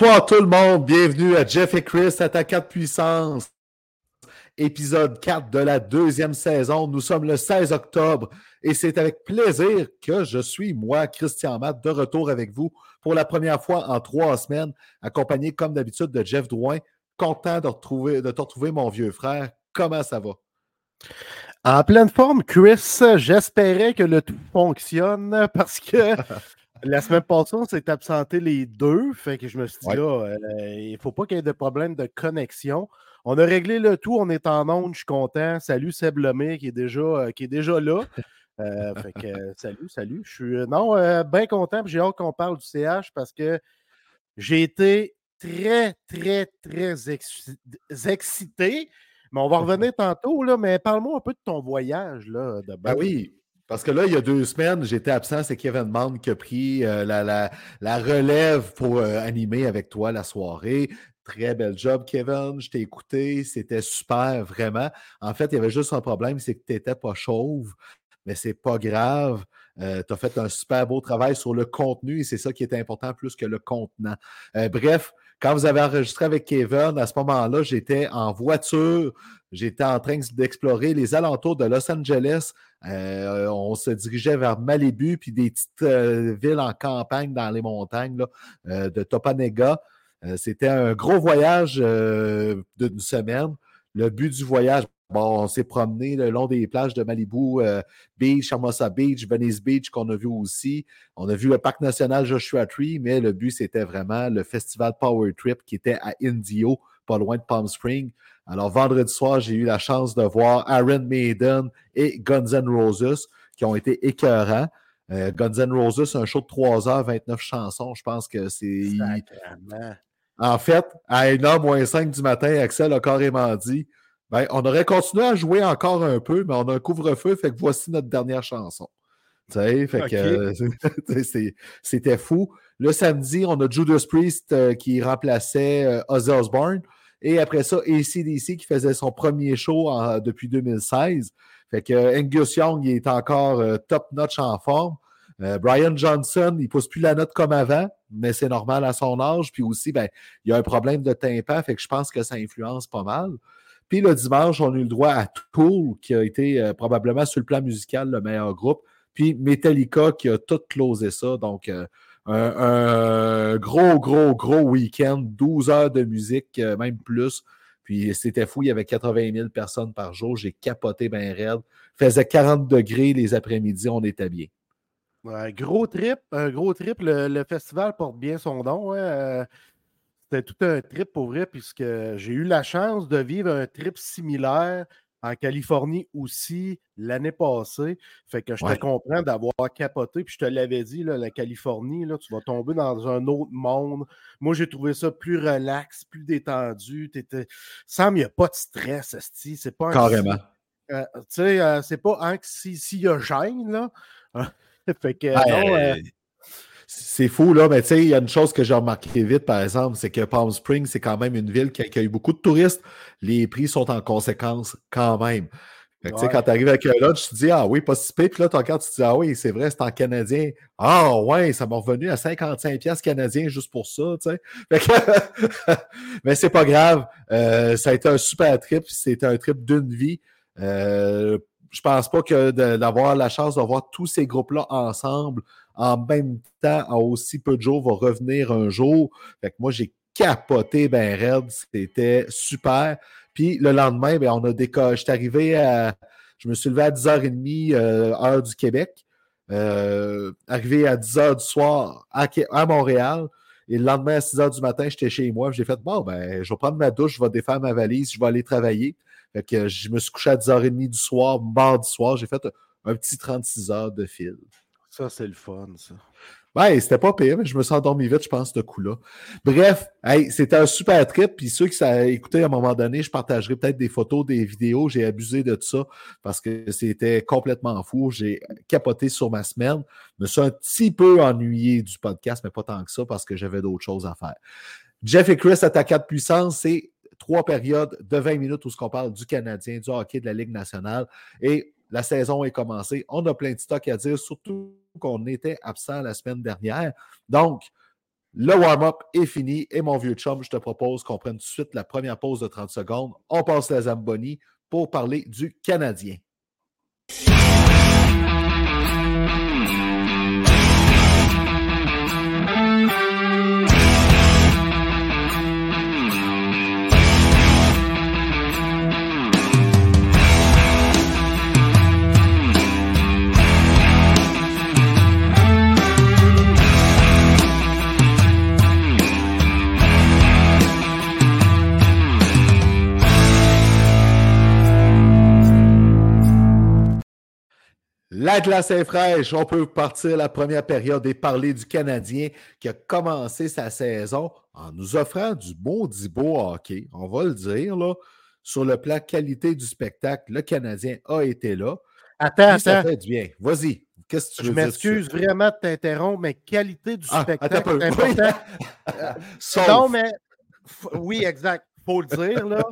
Bonsoir tout le monde, bienvenue à Jeff et Chris, Attaquant de puissance, épisode 4 de la deuxième saison. Nous sommes le 16 octobre et c'est avec plaisir que je suis, moi, Christian Matt, de retour avec vous pour la première fois en trois semaines, accompagné comme d'habitude de Jeff Drouin. Content de, retrouver, de te retrouver, mon vieux frère. Comment ça va? En pleine forme, Chris, j'espérais que le tout fonctionne parce que La semaine passée, on s'est absenté les deux. Fait que je me suis dit, là, euh, il ne faut pas qu'il y ait de problème de connexion. On a réglé le tout, on est en onde, je suis content. Salut Seb Lemay qui est déjà, euh, qui est déjà là. Euh, fait que, salut, salut. Je suis non, bien content. J'ai hâte qu'on parle du CH parce que j'ai été très, très, très excité. Mais on va revenir tantôt, là, mais parle-moi un peu de ton voyage là, de Ben oui, parce que là, il y a deux semaines, j'étais absent. C'est Kevin Mann qui a pris euh, la, relève pour euh, animer avec toi la soirée. Très bel job, Kevin. Je t'ai écouté. C'était super, vraiment. En fait, il y avait juste un problème, c'est que tu n'étais pas chauve, mais c'est pas grave. Euh, tu as fait un super beau travail sur le contenu et c'est ça qui est important plus que le contenant. bref, quand vous avez enregistré avec Kevin, à ce moment-là, j'étais en voiture, j'étais en train d'explorer les alentours de Los Angeles. Euh, on se dirigeait vers Malibu, puis des petites euh, villes en campagne dans les montagnes euh, de Topanega. C'était un gros voyage d'une semaine. Le but du voyage, Bon, on s'est promené le long des plages de Malibu Beach, Hermosa Beach, Venice Beach qu'on a vu aussi. On a vu le parc national Joshua Tree, mais le but, c'était vraiment le festival Power Trip qui était à Indio, pas loin de Palm Springs. Alors, vendredi soir, j'ai eu la chance de voir Aaron Maiden et Guns N' Roses qui ont été écœurants. Euh, Guns N' Roses, un show de 3 heures, 29 chansons. Je pense que c'est. En fait, à 1h moins 5 du matin, Axel a carrément dit ben, on aurait continué à jouer encore un peu, mais on a un couvre-feu, fait que voici notre dernière chanson. Fait que c'était fou. Le samedi, on a Judas Priest euh, qui remplaçait euh, Ozzy Osbourne. Et après ça, ACDC qui faisait son premier show depuis 2016. Fait que Angus Young il est encore euh, top-notch en forme. Brian Johnson, il pousse plus la note comme avant, mais c'est normal à son âge. Puis aussi, ben, il y a un problème de tympan, fait que je pense que ça influence pas mal. Puis le dimanche, on a eu le droit à Tool, qui a été euh, probablement sur le plan musical le meilleur groupe. Puis Metallica qui a tout closé ça. Donc, euh, un, gros, gros, gros week-end, 12 heures de musique, euh, même plus. Puis c'était fou, il y avait 80 000 personnes par jour. J'ai capoté bien raide. Faisait 40 degrés les après-midi, on était bien. Gros trip, un gros trip. Le, festival porte bien son nom. Hein, c'était tout un trip pour vrai, puisque j'ai eu la chance de vivre un trip similaire en Californie aussi l'année passée. Fait que je te comprends d'avoir capoté. Puis je te l'avais dit, la Californie, là, tu vas tomber dans un autre monde. Moi, j'ai trouvé ça plus relax, plus détendu. Sam, il n'y a pas de stress, c'est pas Carrément. Euh, tu sais, euh, c'est pas s'il y a gêne, là. fait que, non, euh, c'est fou, là, mais tu sais, il y a une chose que j'ai remarqué vite, par exemple, c'est que Palm Springs, c'est quand même une ville qui accueille beaucoup de touristes. Les prix sont en conséquence quand même. tu sais, quand tu arrives avec un lunch, tu te dis, ah oui, pas si Puis là, tu regardes, tu te dis, ah oui, c'est vrai, c'est en canadien. Ah ouais, ça m'a revenu à 55$ canadiens juste pour ça, tu sais. mais c'est pas grave. Euh, ça a été un super trip. C'était un trip d'une vie. Euh, je pense pas que d'avoir la chance de voir tous ces groupes-là ensemble en même temps, en aussi peu de jours, va revenir un jour. Fait que moi, j'ai capoté ben raide. C'était super. Puis le lendemain, ben, on a décollé. Arrivé à. Je me suis levé à 10h30, euh, heure du Québec. Euh, arrivé à 10h du soir à, à, Montréal. Et le lendemain, à 6h du matin, j'étais chez moi. J'ai fait Bon, ben, je vais prendre ma douche, je vais défaire ma valise, je vais aller travailler. Fait que je me suis couché à 10h30 du soir, mardi soir. J'ai fait un petit 36 heures de fil. Ça, c'est le fun, ça. Ouais, c'était pas pire, mais je me suis endormi vite, je pense, ce coup-là. Bref, hey, c'était un super trip. Puis ceux qui ça écouté à un moment donné, je partagerai peut-être des photos, des vidéos. J'ai abusé de ça parce que c'était complètement fou. J'ai capoté sur ma semaine. Je me suis un petit peu ennuyé du podcast, mais pas tant que ça parce que j'avais d'autres choses à faire. Jeff et Chris attaquent de puissance, c'est trois périodes de 20 minutes où on parle du Canadien, du hockey, de la Ligue nationale. Et la saison est commencée. On a plein de stocks à dire, surtout qu'on était absent la semaine dernière. Donc, le warm-up est fini et mon vieux chum, je te propose qu'on prenne tout de suite la première pause de 30 secondes. On passe la Zamboni pour parler du Canadien. La glace est fraîche. On peut partir la première période et parler du Canadien qui a commencé sa saison en nous offrant du du beau hockey. On va le dire, là. Sur le plan qualité du spectacle, le Canadien a été là. Attends, attends. Ça fait du bien. Vas-y. Qu'est-ce que tu Je veux dire? m'excuse vraiment de t'interrompre, mais qualité du Ah, spectacle attends un peu. est important. Sauf- non, mais oui, exact. Faut le dire, là.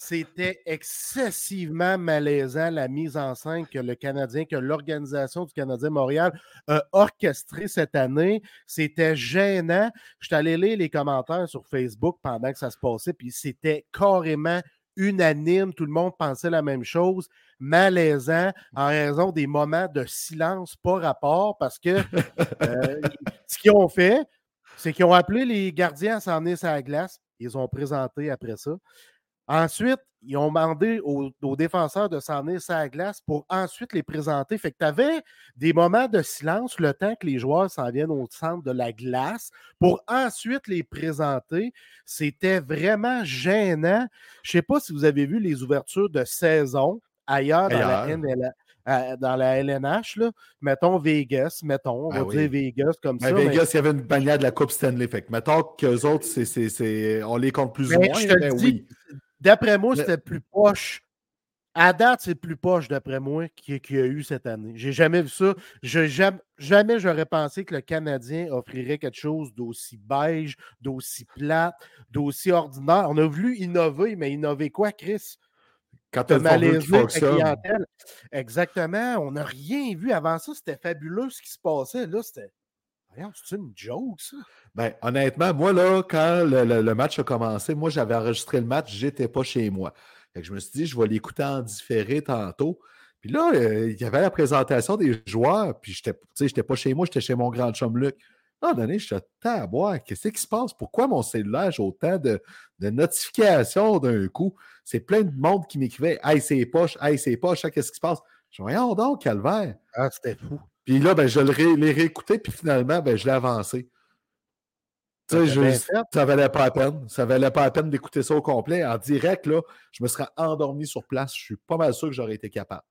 C'était excessivement malaisant la mise en scène que le Canadien, que l'organisation du Canadien Montréal a orchestrée cette année. C'était gênant. Je suis allé lire les commentaires sur Facebook pendant que ça se passait, puis c'était carrément unanime. Tout le monde pensait la même chose. Malaisant en raison des moments de silence pas rapport parce que euh, ce qu'ils ont fait, c'est qu'ils ont appelé les gardiens à s'en venir sur la glace. Ils ont présenté après ça. Ensuite, ils ont demandé aux, aux défenseurs de s'en venir sur la glace pour ensuite les présenter. Fait que tu avais des moments de silence le temps que les joueurs s'en viennent au centre de la glace pour ensuite les présenter. C'était vraiment gênant. Je ne sais pas si vous avez vu les ouvertures de saison ailleurs dans la Ailleurs. NLA à- dans la LNH, là, mettons Vegas, mettons, on Ah va oui. dire Vegas comme Mais ça. mais- Vegas, il y avait une bannière de la Coupe Stanley. Fait que mettons qu'eux autres, on les compte plus ou Mais moins. oui. D'après moi, Le- c'était plus poche. À date, c'est plus poche, d'après moi, qu'il qu'il y a eu cette année. J'ai jamais vu ça. Je, jamais, jamais j'aurais pensé que le Canadien offrirait quelque chose d'aussi beige, d'aussi plate, d'aussi ordinaire. On a voulu innover, mais innover quoi, Chris? Quand la fonctionne. clientèle. Exactement. On n'a rien vu. Avant ça, c'était fabuleux ce qui se passait. Là, c'était. C'est une joke, ça? Ben, honnêtement, moi, là, quand le, le- le match a commencé, moi, j'avais enregistré le match, j'étais pas chez moi. Fait que je me suis dit, je vais l'écouter en différé tantôt. Puis là, euh, il y avait la présentation des joueurs, puis tu sais, j'étais pas chez moi, j'étais chez mon grand chum Luc. Moment donné, je suis à boire. Qu'est-ce qui se passe? Pourquoi mon cellulaire, j'ai autant de, de notifications d'un coup? C'est plein de monde qui m'écrivait Hey, c'est poche, hey, c'est poche, hein, qu'est-ce qui se passe? Je dis, voyons donc, calvaire. Ah, c'était fou. Puis là, ben, je l'ai réécouté, puis finalement, ben, je l'ai avancé. Tu sais, Ah, je- ça valait pas la peine. Ça valait pas la peine d'écouter ça au complet. En direct, là, je me serais endormi sur place. Je suis pas mal sûr que j'aurais été capable.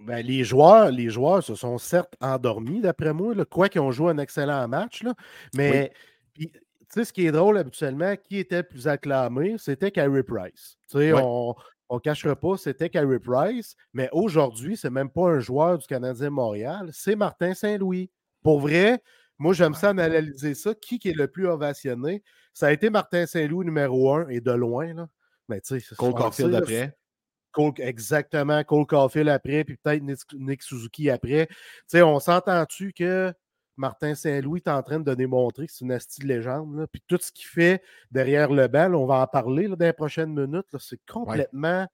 Ben, les, joueurs, les joueurs se sont certes endormis, d'après moi, là, quoi qu'ils ont joué un excellent match. Là, mais tu sais, ce qui est drôle habituellement, qui était le plus acclamé, c'était Carey Price. Tu sais, Ouais. on ne cachera pas, c'était Carey Price, mais aujourd'hui, c'est même pas un joueur du Canadien Montréal, c'est Martin Saint-Louis. Pour vrai, moi, j'aime ça analyser ça. Qui, qui est le plus ovationné? Ça a été Martin Saint-Louis numéro un et de loin. Là. Mais tu sais, Cole Caulfield après. Cole- exactement, Cole Caulfield après, puis peut-être Nick, Suzuki après. Tu sais, on s'entend-tu que Martin Saint-Louis est en train de démontrer que c'est une asti de légende, là, puis tout ce qu'il fait derrière le banc, là, on va en parler là, dans les prochaines minutes, c'est complètement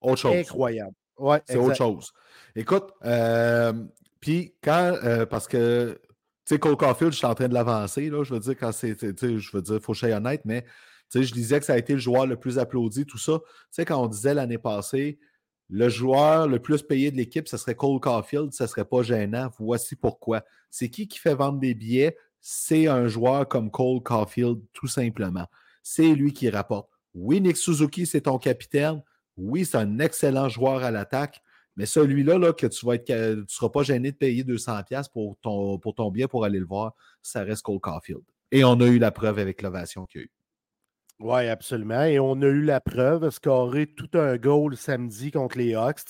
Autre chose. incroyable. Ouais, C'est autre chose. Écoute, euh, puis quand, euh, parce que sais, Cole Caulfield, je suis en train de l'avancer, là. Je veux dire, quand c'est. Je veux dire, faut que je sois honnête, mais je disais que ça a été le joueur le plus applaudi, tout ça. Tu sais, quand on disait l'année passée, le joueur le plus payé de l'équipe, ce serait Cole Caulfield, ce serait pas gênant. Voici pourquoi. C'est qui qui fait vendre des billets? C'est un joueur comme Cole Caulfield, tout simplement. C'est lui qui rapporte. Oui, Nick Suzuki, c'est ton capitaine. Oui, c'est un excellent joueur à l'attaque. Mais celui-là, là, que tu vas être, tu seras pas gêné de payer 200$ pour ton, pour pour aller le voir, ça reste Cole Caulfield. Et on a eu la preuve avec l'ovation qu'il y a eu. Oui, absolument. Et on a eu la preuve, scorer tout un goal samedi contre les Hawks.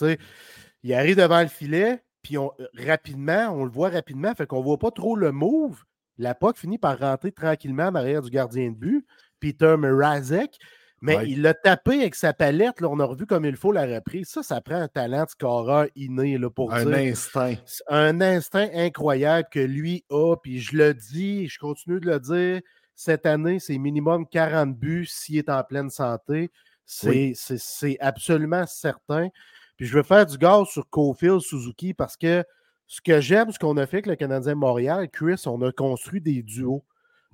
Il arrive devant le filet, puis on, euh, rapidement, on le voit rapidement, fait qu'on ne voit pas trop le move. La POC finit par rentrer tranquillement en arrière du gardien de but, Peter Mrazek. Mais il l'a tapé avec sa palette. Là, on a revu comme il faut la reprise. Ça, ça prend un talent de scoreur inné là, pour un instinct. Un instinct incroyable que lui a. Puis je le dis, je continue de le dire cette année, c'est minimum 40 buts s'il est en pleine santé. C'est absolument certain. Puis je veux faire du gaz sur Cofield Suzuki parce que ce que j'aime, ce qu'on a fait avec le Canadien Montréal, Chris, on a construit des duos.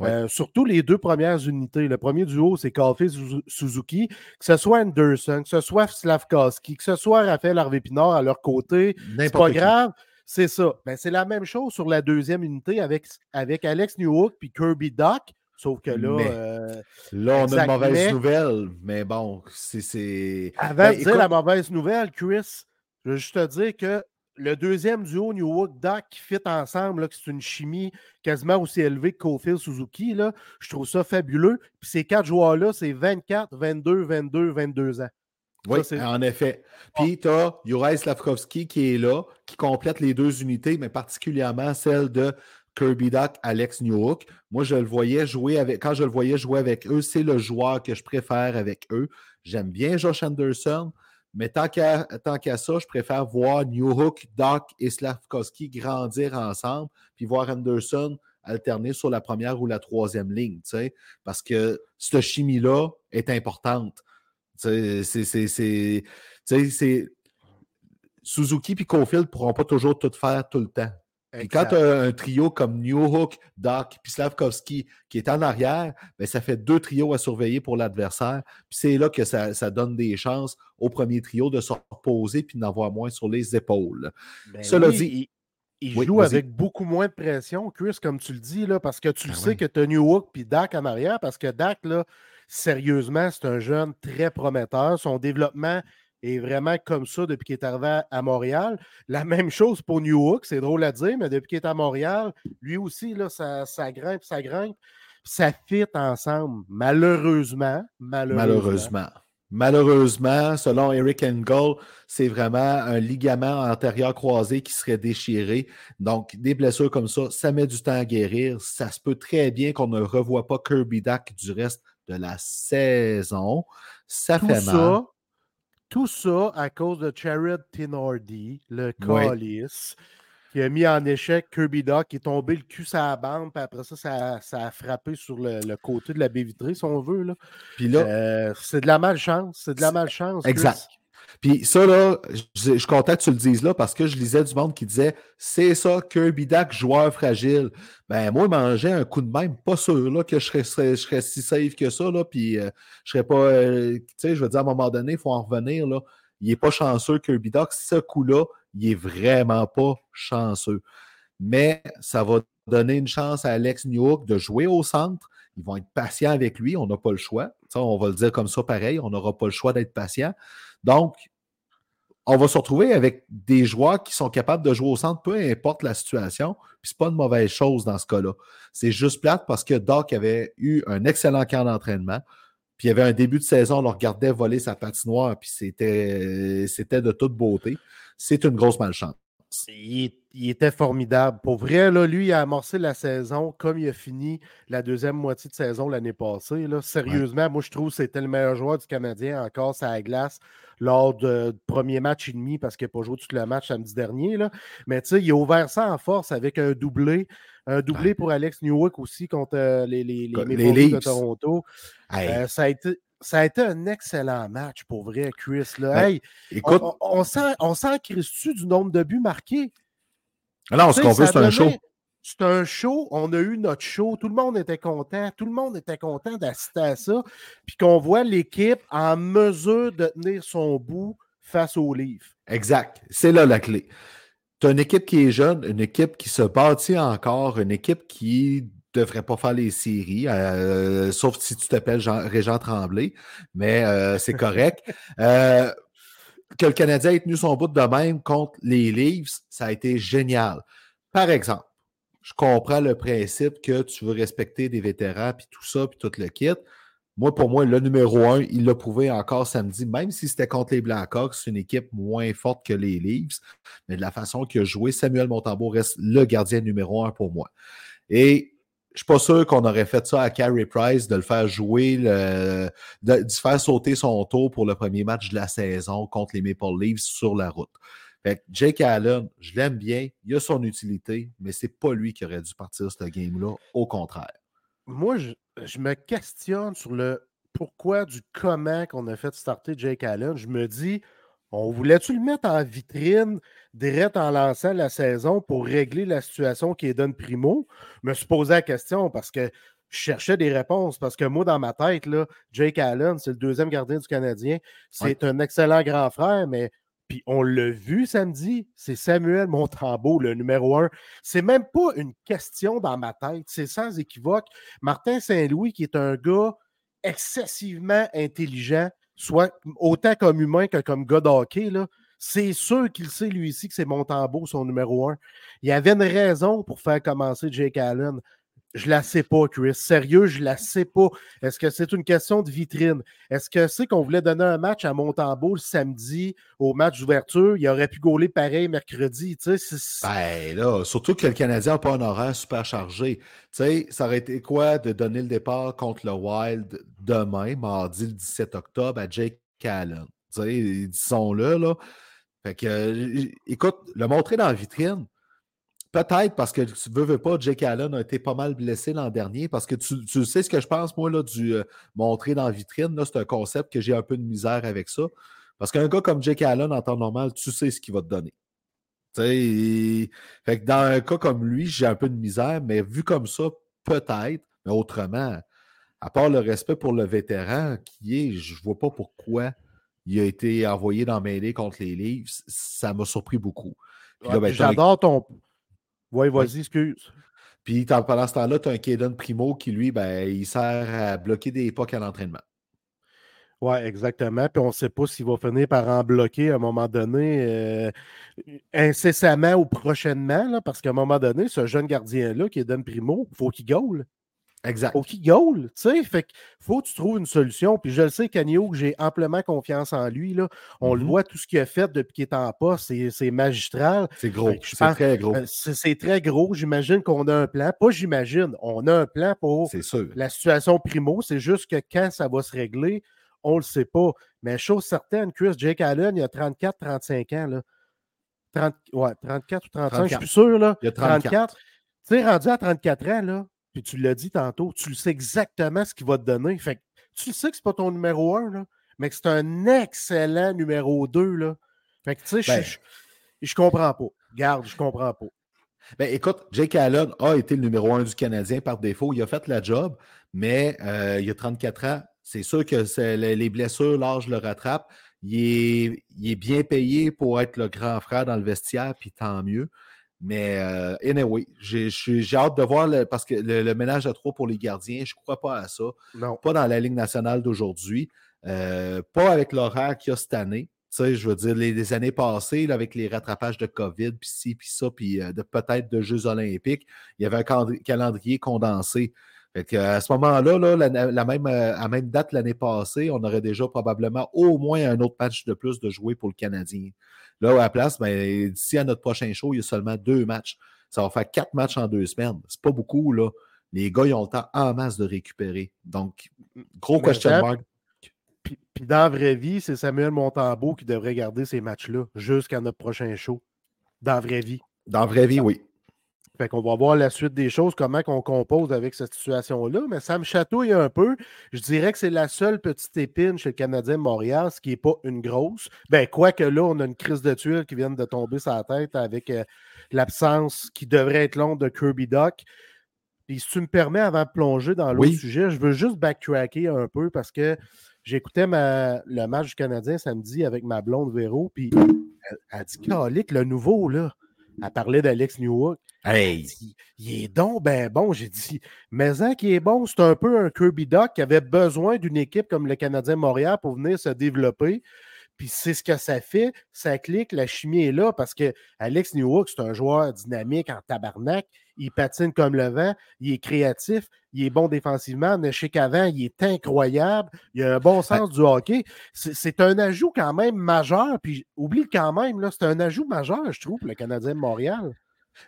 Euh, surtout les deux premières unités. Le premier duo, c'est Caulfield Suzuki. Que ce soit Anderson, que ce soit Slavkowski, que ce soit Raphaël Harvey-Pinard à leur côté, c'est pas grave. C'est ça. Ben, c'est la même chose sur la deuxième unité avec, avec Alex Newhook puis Kirby Doc. Sauf que là. Euh, là, on a une mauvaise nouvelle, mais bon, c'est. Avant ben, de dire la mauvaise nouvelle, Chris, je veux juste te dire que le deuxième duo New York Doc qui fit ensemble, c'est une chimie quasiment aussi élevée que Kofield Suzuki, là, je trouve ça fabuleux. Puis ces quatre joueurs-là, c'est 24, 22, 22, 22 ans. Oui, en effet. Puis tu as Juraj Slavkovski qui est là, qui complète les deux unités, mais particulièrement celle de Kirby Duck, Alex Newhook. Moi, je le voyais jouer avec, quand je le voyais jouer avec eux, c'est le joueur que je préfère avec eux. J'aime bien Josh Anderson, mais tant qu'à, ça, je préfère voir Newhook, Doc et Slavkovski grandir ensemble, puis voir Anderson alterner sur la première ou la troisième ligne, parce que cette chimie-là est importante. C'est, Suzuki et Cofield ne pourront pas toujours tout faire tout le temps. Et quand tu as un trio comme Newhook, Doc puis Slavkovski qui est en arrière, ben, ça fait deux trios à surveiller pour l'adversaire. Puis c'est là que ça, donne des chances au premier trio de se reposer puis d'en avoir moins sur les épaules. Ben Cela dit. Il, joue avec beaucoup moins de pression, Chris, comme tu le dis, là, parce que tu le ben sais que tu as Newhook puis Dak en arrière, parce que Dak, là, sérieusement, c'est un jeune très prometteur. Son développement est vraiment comme ça depuis qu'il est arrivé à Montréal. La même chose pour New Hook, c'est drôle à dire, mais depuis qu'il est à Montréal, lui aussi, là, ça, ça grimpe, ça grimpe. Ça fit ensemble, malheureusement. Malheureusement. malheureusement. selon Eric Engel, c'est vraiment un ligament antérieur croisé qui serait déchiré. Donc, des blessures comme ça, ça met du temps à guérir. Ça se peut très bien qu'on ne revoie pas Kirby Duck du reste de la saison. Ça fait mal. Tout ça à cause de Jared Tinordi, le colis, qui a mis en échec Kirby Doc, qui est tombé le cul sur la bande, puis après ça, ça, a frappé sur le, côté de la baie vitrée, si on veut. Là. Puis là, euh, c'est de la malchance. C'est de la malchance. Exact. Puis ça, là, je, suis content que tu le dises là parce que je lisais du monde qui disait c'est ça, Kirby Dak, joueur fragile. Ben, moi, manger un coup de même, pas sûr là, que je serais, si safe que ça. Là, puis euh, je serais pas. Euh, tu sais, je veux dire, à un moment donné, il faut en revenir. Là. Il n'est pas chanceux, Kirby Duck. Ce coup-là, il est vraiment pas chanceux. Mais ça va donner une chance à Alex Newhook de jouer au centre. Ils vont être patients avec lui. On n'a pas le choix. on va le dire comme ça pareil. On n'aura pas le choix d'être patient. Donc, on va se retrouver avec des joueurs qui sont capables de jouer au centre, peu importe la situation. Puis c'est pas une mauvaise chose dans ce cas-là. C'est juste plate parce que Doc avait eu un excellent camp d'entraînement. Puis il y avait un début de saison, on le regardait voler sa patinoire, puis c'était, c'était de toute beauté. C'est une grosse malchance. Il, était formidable. Pour vrai, là, lui, il a amorcé la saison comme il a fini la deuxième moitié de saison l'année passée. Là. Sérieusement, moi, je trouve que c'était le meilleur joueur du Canadien encore à la glace lors du premier match et demi parce qu'il n'a pas joué tout le match samedi dernier. Là. Mais tu sais, il a ouvert ça en force avec un doublé. Un doublé pour Alex Newhook aussi contre euh, les, les, les, de Toronto. Euh, ça a été ça a été un excellent match pour vrai, Chris. Là. Ben, écoute, on, sent, on sent du nombre de buts marqués. Alors, ce qu'on veut, c'est un show. c'est un show, on a eu notre show, tout le monde était content, tout le monde était content d'assister à ça, puis qu'on voit l'équipe en mesure de tenir son bout face au livre. Exact, c'est là la clé. Tu as une équipe qui est jeune, une équipe qui se bâtit encore, une équipe qui devrait pas faire les séries, euh, sauf si tu t'appelles Régent Tremblay, mais euh, c'est correct. Euh, que le Canadien ait tenu son bout de même contre les Leafs, ça a été génial. Par exemple, je comprends le principe que tu veux respecter des vétérans, puis tout ça, puis tout le kit. Moi, pour moi, le numéro un, il l'a prouvé encore samedi, même si c'était contre les Blackhawks, c'est une équipe moins forte que les Leafs, mais de la façon qu'il a joué, Samuel Montambeau reste le gardien numéro un pour moi. Et je suis pas sûr qu'on aurait fait ça à Carey Price, de le faire jouer, de, faire sauter son tour pour le premier match de la saison contre les Maple Leafs sur la route. Fait Jake Allen, je l'aime bien, il a son utilité, mais c'est pas lui qui aurait dû partir ce game-là, au contraire. Moi, je, me questionne sur le pourquoi du comment qu'on a fait starter Jake Allen. Je me dis, on voulait-tu le mettre en vitrine direct en lançant la saison pour régler la situation qui est donne primo? Je me suis posé la question parce que je cherchais des réponses parce que moi, dans ma tête, là, Jake Allen, c'est le deuxième gardien du Canadien. C'est un excellent grand frère, mais puis on l'a vu samedi, c'est Samuel Montambeau, le numéro un. C'est même pas une question dans ma tête, c'est sans équivoque. Martin Saint-Louis, qui est un gars excessivement intelligent, soit autant comme humain que comme gars d'hockey, c'est sûr qu'il sait lui aussi que c'est Montambeau, son numéro un. Il y avait une raison pour faire commencer Jake Allen. Je la sais pas, Chris. Sérieux, je la sais pas. Est-ce que c'est une question de vitrine? Est-ce que c'est qu'on voulait donner un match à Montembeau le samedi au match d'ouverture? Il aurait pu gauler pareil mercredi. Tu sais, ben là, surtout que le Canadien n'a pas un horaire super chargé. Tu ça aurait été quoi de donner le départ contre le Wild demain, mardi le 17 octobre, à Jake Callan? Tu sais, disons-le, là. Fait que, euh, écoute, le montrer dans la vitrine, Peut-être parce que tu veux, veux pas, Jake Allen a été pas mal blessé l'an dernier, parce que tu, sais ce que je pense, moi, là, du euh, montrer dans la vitrine, c'est un concept que j'ai un peu de misère avec ça. Parce qu'un gars comme Jake Allen, en temps normal, tu sais ce qu'il va te donner. fait que dans un cas comme lui, j'ai un peu de misère, mais vu comme ça, peut-être, mais autrement, à part le respect pour le vétéran qui est, je vois pas pourquoi il a été envoyé dans mêlée contre les livres. Ça m'a surpris beaucoup. Ben, j'adore ton, oui, vas-y, excuse. Puis pendant ce temps-là, tu as un Kaden Primo qui, lui, ben, il sert à bloquer des pocs à l'entraînement. Oui, exactement. Puis on ne sait pas s'il va finir par en bloquer à un moment donné, euh, incessamment ou prochainement, là, parce qu'à un moment donné, ce jeune gardien-là, Don Primo, il faut qu'il gaule. Exact. Au goal, tu sais. Fait qu'il faut que tu trouves une solution. Puis je le sais, Canio, j'ai amplement confiance en lui. Là. On le mm-hmm. voit, tout ce qu'il a fait depuis qu'il est en poste, c'est magistral. C'est gros. C'est très gros. Euh, c'est très gros. J'imagine qu'on a un plan. Pas j'imagine, on a un plan pour la situation primo. C'est juste que quand ça va se régler, on ne le sait pas. Mais chose certaine, Chris Jake Allen, il a 34-35 ans. Là. 30, ouais, 34 ou 35, je suis plus sûr. Là. Il a 34. 34. Tu sais, rendu à 34 ans, là, puis tu l'as dit tantôt, tu le sais exactement ce qu'il va te donner. Fait que tu sais que c'est pas ton numéro un, là, mais que c'est un excellent numéro 2. Là. Fait que tu sais, je, ben je, comprends pas. Garde, je comprends pas. Ben, écoute, Jake Allen a été le numéro un du Canadien par défaut. Il a fait la job, mais euh, il a 34 ans. C'est sûr que les blessures, l'âge le rattrape. Il est, il est, bien payé pour être le grand frère dans le vestiaire, puis tant mieux. Mais euh, anyway, j'ai hâte de voir parce que le, ménage à trois pour les gardiens, je ne crois pas à ça. Non. Pas dans la Ligue nationale d'aujourd'hui. Euh, pas avec l'horaire qu'il y a cette année. Tu sais, je veux dire, les, années passées, avec les rattrapages de COVID, puis ci, puis ça, puis euh, peut-être de Jeux olympiques, il y avait un calendrier condensé. Fait à ce moment-là, la, même, à même date l'année passée, on aurait déjà probablement au moins un autre match de plus de jouer pour le Canadien. Là, à la place, ben, d'ici à notre prochain show, il y a seulement deux matchs. Ça va faire quatre matchs en deux semaines. C'est pas beaucoup, là. Les gars, ils ont le temps en masse de récupérer. Donc, gros question mark. Puis, dans la vraie vie, c'est Samuel Montambeau qui devrait garder ces matchs-là jusqu'à notre prochain show. Dans la vraie vie. Dans la vraie vie, oui. Fait qu'on va voir la suite des choses, comment on compose avec cette situation-là. Mais ça me chatouille un peu. Je dirais que c'est la seule petite épine chez le Canadien Montréal, ce qui n'est pas une grosse. Ben, quoique là, on a une crise de tuiles qui vient de tomber sur la tête avec euh, l'absence qui devrait être longue de Kirby Doc. Puis si tu me permets, avant de plonger dans l'autre sujet, je veux juste backtracker un peu parce que j'écoutais le match du Canadien samedi avec ma blonde Véro, puis elle, a dit Calique, le nouveau, là. Elle parlait d'Alex Newhook. Hey. il est donc ben bon. J'ai dit, mais hein, qui est bon, c'est un peu un Kirby Doc qui avait besoin d'une équipe comme le Canadien Montréal pour venir se développer. Puis c'est ce que ça fait. Ça clique, la chimie est là parce que Alex Newhook, c'est un joueur dynamique en tabarnak. Il patine comme le vent. Il est créatif. Il est bon défensivement. chez qu'avant, il est incroyable. Il a un bon sens du hockey. C'est un ajout quand même majeur. Puis oublie quand même, c'est un ajout majeur, je trouve, le Canadien de Montréal.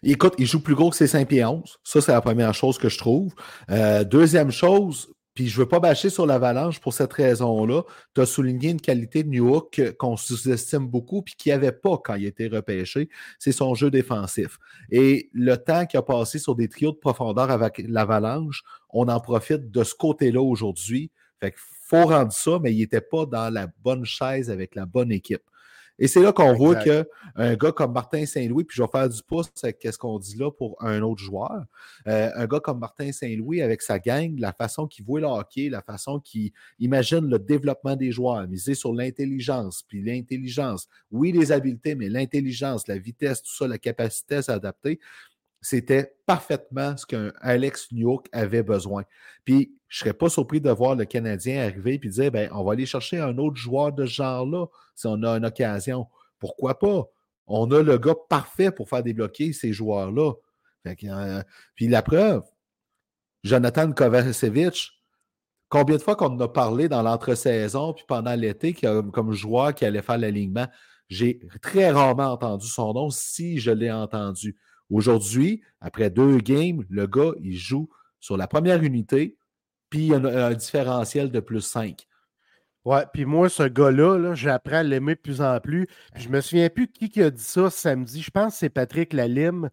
Écoute, il joue plus gros que ses 5 pieds 11. Ça, c'est la première chose que je trouve. Euh, deuxième chose, puis je ne veux pas bâcher sur l'avalanche pour cette raison-là. Tu as souligné une qualité de New qu'on sous-estime beaucoup puis qu'il n'y avait pas quand il a été repêché. C'est son jeu défensif. Et le temps qu'il a passé sur des trios de profondeur avec l'avalanche, on en profite de ce côté-là aujourd'hui. Fait qu'il faut rendre ça, mais il n'était pas dans la bonne chaise avec la bonne équipe. Et c'est là qu'on voit qu'un gars comme Martin Saint-Louis, puis je vais faire du pouce avec ce qu'on dit là pour un autre joueur, euh, un gars comme Martin Saint-Louis, avec sa gang, la façon qu'il voit le hockey, la façon qu'il imagine le développement des joueurs, miser sur l'intelligence, puis l'intelligence, oui, les habiletés, mais l'intelligence, la vitesse, tout ça, la capacité à s'adapter, c'était parfaitement ce qu'un Alex Newhook avait besoin. Puis, je ne serais pas surpris de voir le Canadien arriver et dire ben, on va aller chercher un autre joueur de ce genre-là si on a une occasion. Pourquoi pas? On a le gars parfait pour faire débloquer ces joueurs-là. Euh, puis la preuve, Jonathan Kovacevic, combien de fois qu'on en a parlé dans l'entre-saison puis pendant l'été comme joueur qui allait faire l'alignement, j'ai très rarement entendu son nom si je l'ai entendu. Aujourd'hui, après deux games, le gars, il joue sur la première unité, puis il y a un, différentiel de plus 5. Ouais, puis moi, ce gars-là, j'apprends à l'aimer de plus en plus. je me souviens plus qui, qui a dit ça samedi. Je pense que c'est Patrick Lalime.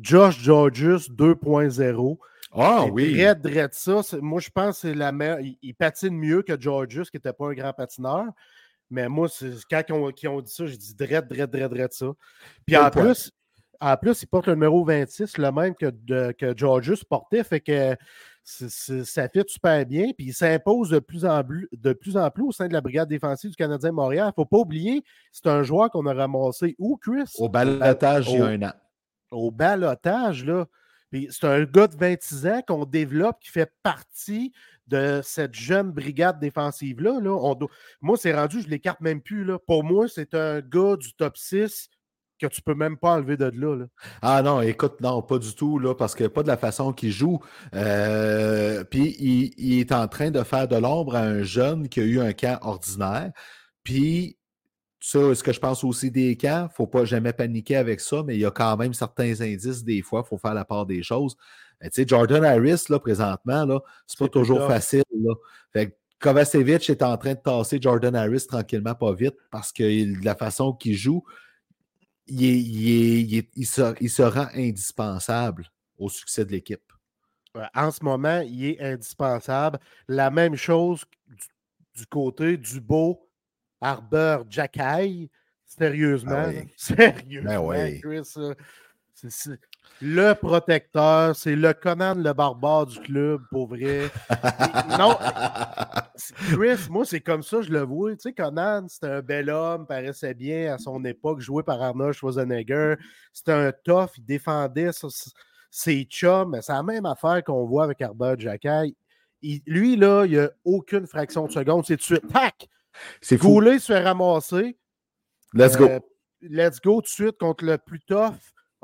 Josh Georges 2.0. Ah oui. Red, ça. Moi, je pense que c'est la meilleure. Il, patine mieux que Georges, qui n'était pas un grand patineur. Mais moi, quand ils ont, dit ça, j'ai dit dread, dread, dread, dread ça. Puis en plus, en plus, il porte le numéro 26, le même que, de, que Georgius portait, fait que ça fait super bien. Puis il s'impose de, plus en plus, de plus en plus au sein de la brigade défensive du Canadien Montréal. Il ne faut pas oublier, c'est un joueur qu'on a ramassé où, Chris? Au balotage il y a un an. Au balotage, là. c'est un gars de 26 ans qu'on développe qui fait partie de cette jeune brigade défensive-là. Là. Moi, c'est rendu, je ne l'écarte même plus. Là. Pour moi, c'est un gars du top 6 que tu peux même pas enlever de là, Ah non, écoute, non, pas du tout, là, parce que pas de la façon qu'il joue. Euh, puis il, est en train de faire de l'ombre à un jeune qui a eu un camp ordinaire. Puis ça, ce que je pense aussi des camps, faut pas jamais paniquer avec ça, mais il y a quand même certains indices des fois, il faut faire la part des choses. Tu sais, Jordan Harris, là, présentement, là, c'est pas toujours facile, là. Fait Kovacevic est en train de tasser Jordan Harris tranquillement, pas vite, parce que la façon qu'il joue, il, se, rend indispensable au succès de l'équipe. En ce moment, il est indispensable. La même chose du, côté du beau Arbor Jackay. Sérieusement. Ah sérieusement, ben Chris. Le protecteur, c'est le Conan le barbare du club, pour vrai. non, Chris, moi, c'est comme ça, je le vois. Tu sais, Conan, c'était un bel homme, paraissait bien à son époque, joué par Arnold Schwarzenegger. C'était un tough, il défendait ses chums. C'est la même affaire qu'on voit avec Arbor Jackay. lui, là, il n'y a aucune fraction de seconde. C'est tout de suite, tac! C'est fou. se fait ramasser. Let's go. Euh, let's go tout de suite contre le plus tough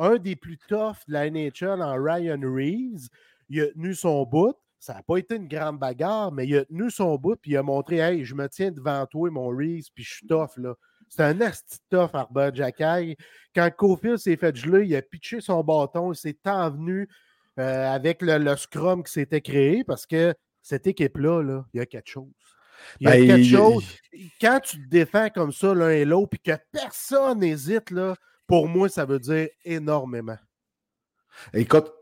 un des plus toughs de la NHL en Ryan Reeves. Il a tenu son bout. Ça n'a pas été une grande bagarre, mais il a tenu son bout puis il a montré Hey, je me tiens devant toi, mon Reeves, puis je suis tough. là. C'est un asti tough, Arba Jackay. Quand Cofield s'est fait geler, il a pitché son bâton, il s'est envenu euh, avec le, scrum qui s'était créé parce que cette équipe-là, là, il y a quelque chose. Il y a ben, quelque chose. Quand tu te défends comme ça l'un et l'autre, puis que personne n'hésite, là, pour moi, ça veut dire énormément. Écoute,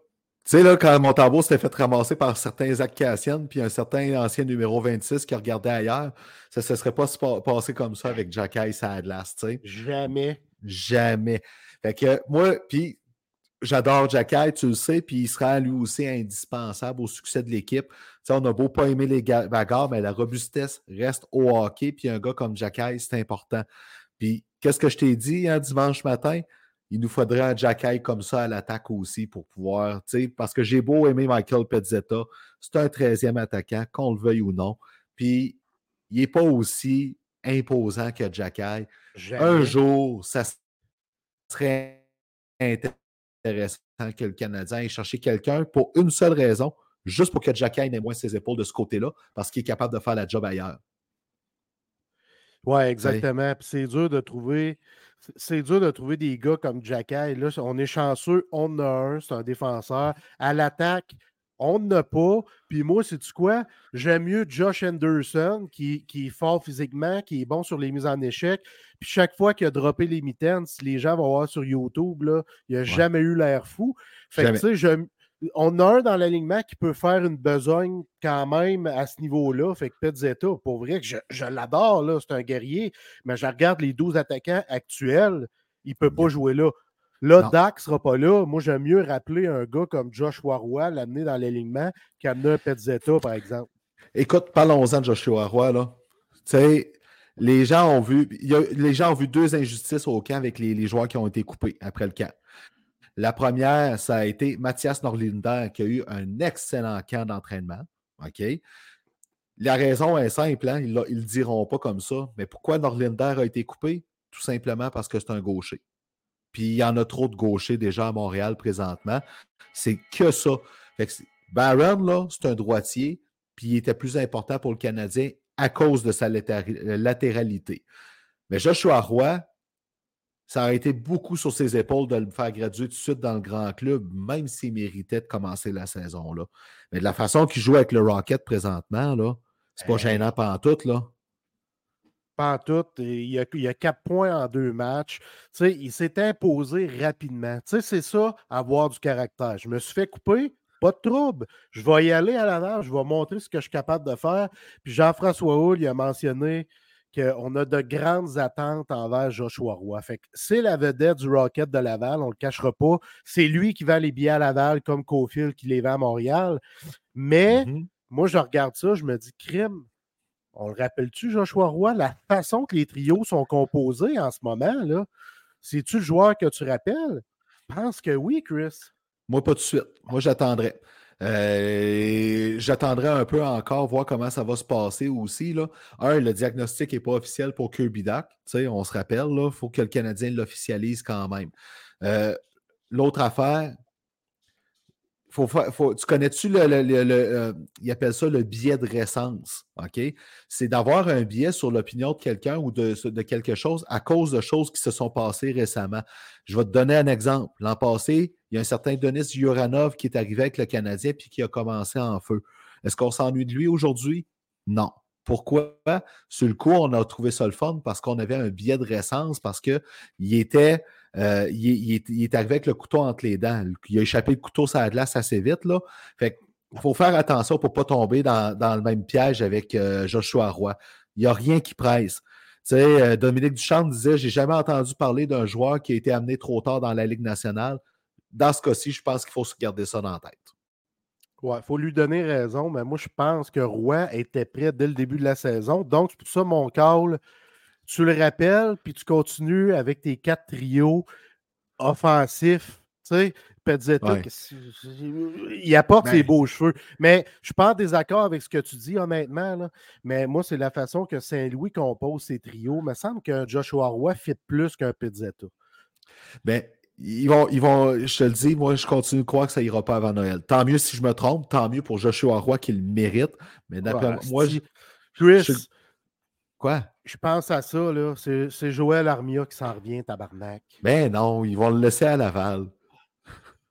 tu sais, là, quand Montembeau s'était fait ramasser par certains Zach Cassian, puis un certain ancien numéro 26 qui regardait ailleurs, ça ne se serait pas passé comme ça avec Jack Ice à Atlas, tu sais. Jamais. Jamais. Fait que moi, puis j'adore Jack tu le sais, puis il sera lui aussi indispensable au succès de l'équipe. Tu sais, on a beau pas aimer les bagarres, mais la robustesse reste au hockey, puis un gars comme Jack c'est important. Puis qu'est-ce que je t'ai dit hein, dimanche matin? il nous faudrait un Jacky comme ça à l'attaque aussi pour pouvoir, tu sais, parce que j'ai beau aimer Michael Pezzetta, c'est un 13e attaquant, qu'on le veuille ou non. Puis, il n'est pas aussi imposant que Jacky. Un jour, ça serait intéressant que le Canadien ait cherché quelqu'un pour une seule raison, juste pour que Jacky n'ait moins ses épaules de ce côté-là, parce qu'il est capable de faire la job ailleurs. Oui, exactement. c'est dur de trouver c'est dur de trouver des gars comme Jacky. Là, on est chanceux, on a un, c'est un défenseur. À l'attaque, on n'a pas. Puis moi, c'est-tu quoi? J'aime mieux Josh Anderson, qui, est fort physiquement, qui est bon sur les mises en échec. Puis chaque fois qu'il a droppé les mitaines, si les gens vont voir sur YouTube, là, il n'a jamais eu l'air fou. Fait que, tu sais, on a un dans l'alignement qui peut faire une besogne quand même à ce niveau-là. Fait que Petzetta, pour vrai, que je, l'adore, là, c'est un guerrier, mais je regarde les 12 attaquants actuels, il ne peut pas jouer là. Là, Dak ne sera pas là. Moi, j'aime mieux rappeler un gars comme Joshua Roy, l'amener dans l'alignement, qu'amener un Petzetta, par exemple. Écoute, parlons-en de Joshua Roy, là. Tu sais, les gens ont vu, les gens ont vu deux injustices au camp avec les, les joueurs qui ont été coupés après le camp. La première, ça a été Mathias Norlinder qui a eu un excellent camp d'entraînement. OK? La raison est simple, hein? ils ne le diront pas comme ça. Mais pourquoi Norlinder a été coupé? Tout simplement parce que c'est un gaucher. Puis il y en a trop de gauchers déjà à Montréal présentement. C'est que ça. Barron, là, c'est un droitier, puis il était plus important pour le Canadien à cause de sa latéralité. Mais Joshua Roy, ça a été beaucoup sur ses épaules de le faire graduer tout de suite dans le grand club, même s'il méritait de commencer la saison. là. Mais de la façon qu'il joue avec le Rocket présentement, là, c'est pas gênant pas en tout, là. Pas en tout. Il y, a, il y a quatre points en deux matchs. il s'est imposé rapidement. C'est ça, avoir du caractère. Je me suis fait couper, pas de trouble. Je vais y aller à la nage, je vais montrer ce que je suis capable de faire. Puis Jean-François Hull, il a mentionné qu'on a de grandes attentes envers Joshua Roy. Fait c'est la vedette du Rocket de Laval, on ne le cachera pas. C'est lui qui vend les billets à Laval comme Cofield qui les vend à Montréal. Mais mm-hmm. moi, je regarde ça, je me dis, crime, on le rappelle-tu, Joshua Roy, la façon que les trios sont composés en ce moment, là, c'est-tu le joueur que tu rappelles? Je pense que oui, Chris. Moi, pas tout de suite. Moi, j'attendrai. Euh, j'attendrai un peu encore, voir comment ça va se passer aussi. Là. Un, le diagnostic n'est pas officiel pour Kirby Duck. On se rappelle, il faut que le Canadien l'officialise quand même. Euh, l'autre affaire, faut, tu connais-tu le, euh, il appelle ça le biais de récence? C'est d'avoir un biais sur l'opinion de quelqu'un ou de, quelque chose à cause de choses qui se sont passées récemment. Je vais te donner un exemple. L'an passé, il y a un certain Denis Yuranov qui est arrivé avec le Canadien puis qui a commencé en feu. Est-ce qu'on s'ennuie de lui aujourd'hui? Non. Pourquoi? Sur le coup, on a trouvé ça le fun parce qu'on avait un biais de récence, parce qu'il était euh, il, est, arrivé avec le couteau entre les dents. Il a échappé le couteau sur la glace assez vite. Là. Il faut faire attention pour ne pas tomber dans, le même piège avec euh, Joshua Roy. Il n'y a rien qui presse. Euh, Dominique Duchamp disait J'ai jamais entendu parler d'un joueur qui a été amené trop tard dans la Ligue nationale. Dans ce cas-ci, je pense qu'il faut se garder ça dans la tête. Oui, il faut lui donner raison, mais moi, je pense que Roy était prêt dès le début de la saison. Donc, c'est pour ça mon call tu le rappelles, puis tu continues avec tes quatre trios offensifs. Tu sais, Pezzetta, il apporte ses beaux cheveux. Mais je suis pas en désaccord avec ce que tu dis, honnêtement. Là. Mais moi, c'est la façon que Saint-Louis compose ses trios. Il me semble qu'un Joshua Roy fit plus qu'un Pezzetta. Ben, ils vont, ils vont, je te le dis, moi, je continue de croire que ça ira pas avant Noël. Tant mieux si je me trompe, tant mieux pour Joshua Roy qui le mérite. Mais d'après moi, je, Chris, Quoi? Je pense à ça, là. C'est Joël Armia qui s'en revient, tabarnak. Ben non, ils vont le laisser à Laval.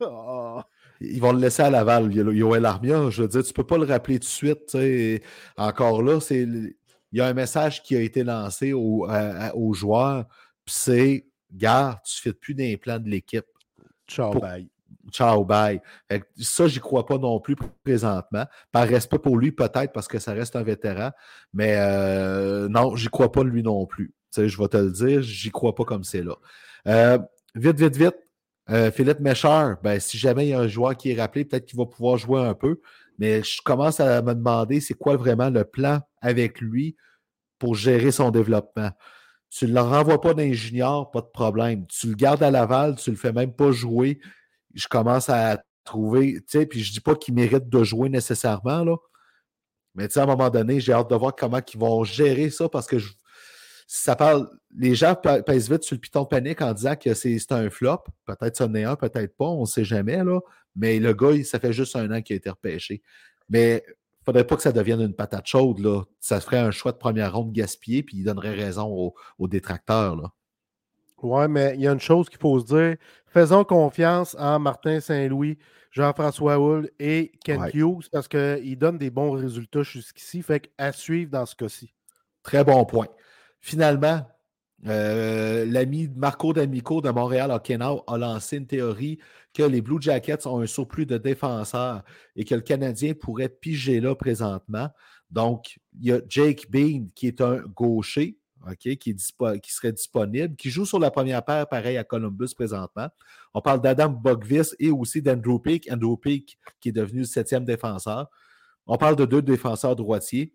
Ah. Ils vont le laisser à Laval, Joël Armia. Je veux dire, tu ne peux pas le rappeler tout de suite. Encore là, il y a un message qui a été lancé aux, joueurs, c'est Gars, tu ne fais plus d'implant de l'équipe. Ciao, bye. ciao, bye. Ça, j'y crois pas non plus présentement. Par respect pour lui, peut-être parce que ça reste un vétéran, mais euh, non, j'y crois pas lui non plus. Tu sais, je vais te le dire, j'y crois pas comme c'est là. Euh, vite, vite, vite. Euh, Philippe Méchard, ben, si jamais il y a un joueur qui est rappelé, peut-être qu'il va pouvoir jouer un peu. Mais je commence à me demander c'est quoi vraiment le plan avec lui pour gérer son développement? Tu ne le renvoies pas d'ingénieur, pas de problème. Tu le gardes à Laval, tu ne le fais même pas jouer. Je commence à trouver, tu sais, puis je ne dis pas qu'il mérite de jouer nécessairement, là. Mais tu sais, à un moment donné, j'ai hâte de voir comment ils vont gérer ça parce que je, ça parle, les gens pèsent vite sur le piton de panique en disant que c'est un flop. Peut-être ça en est un, peut-être pas, on ne sait jamais, là. Mais le gars, ça fait juste un an qu'il a été repêché. Mais il faudrait pas que ça devienne une patate chaude, là. Ça ferait un choix de première ronde gaspillé, puis il donnerait raison aux, détracteurs, là. Oui, mais il y a une chose qu'il faut se dire. Faisons confiance en Martin Saint-Louis, Jean-François Hull et Ken Hughes parce qu'ils donnent des bons résultats jusqu'ici. Fait qu'à suivre dans ce cas-ci. Très bon point. Finalement, euh, l'ami Marco D'Amico de Montréal Now a lancé une théorie que les Blue Jackets ont un surplus de défenseurs et que le Canadien pourrait piger là présentement. Donc, il y a Jake Bean qui est un gaucher, qui, qui serait disponible, qui joue sur la première paire, pareil à Columbus présentement. On parle d'Adam Bogvis et aussi d'Andrew Peak. Andrew Peak qui est devenu septième défenseur. On parle de deux défenseurs droitiers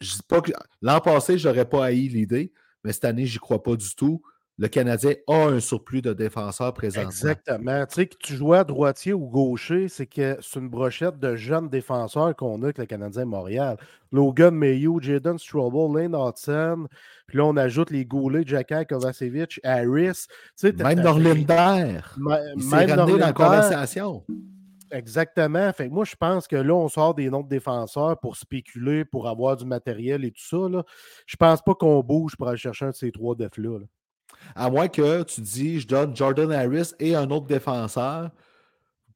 je dis pas que l'an passé, je n'aurais pas haï l'idée, mais cette année, j'y crois pas du tout. Le Canadien a un surplus de défenseurs présentement. Exactement. Tu sais, que tu joues à droitier ou gaucher, c'est que c'est une brochette de jeunes défenseurs qu'on a avec le Canadien Montréal. Logan Mayhew, Jaden Strobel, Lane Hudson, puis là, on ajoute les Goulet, Jacka Kovacevic, Harris. Tu sais, même Norlinder. Il s'est dans la conversation. Exactement. Fait moi, je pense que là, on sort des noms de défenseurs pour spéculer, pour avoir du matériel et tout ça. Là. Je pense pas qu'on bouge pour aller chercher un de ces trois defs-là. À moins que tu dis, je donne Jordan Harris et un autre défenseur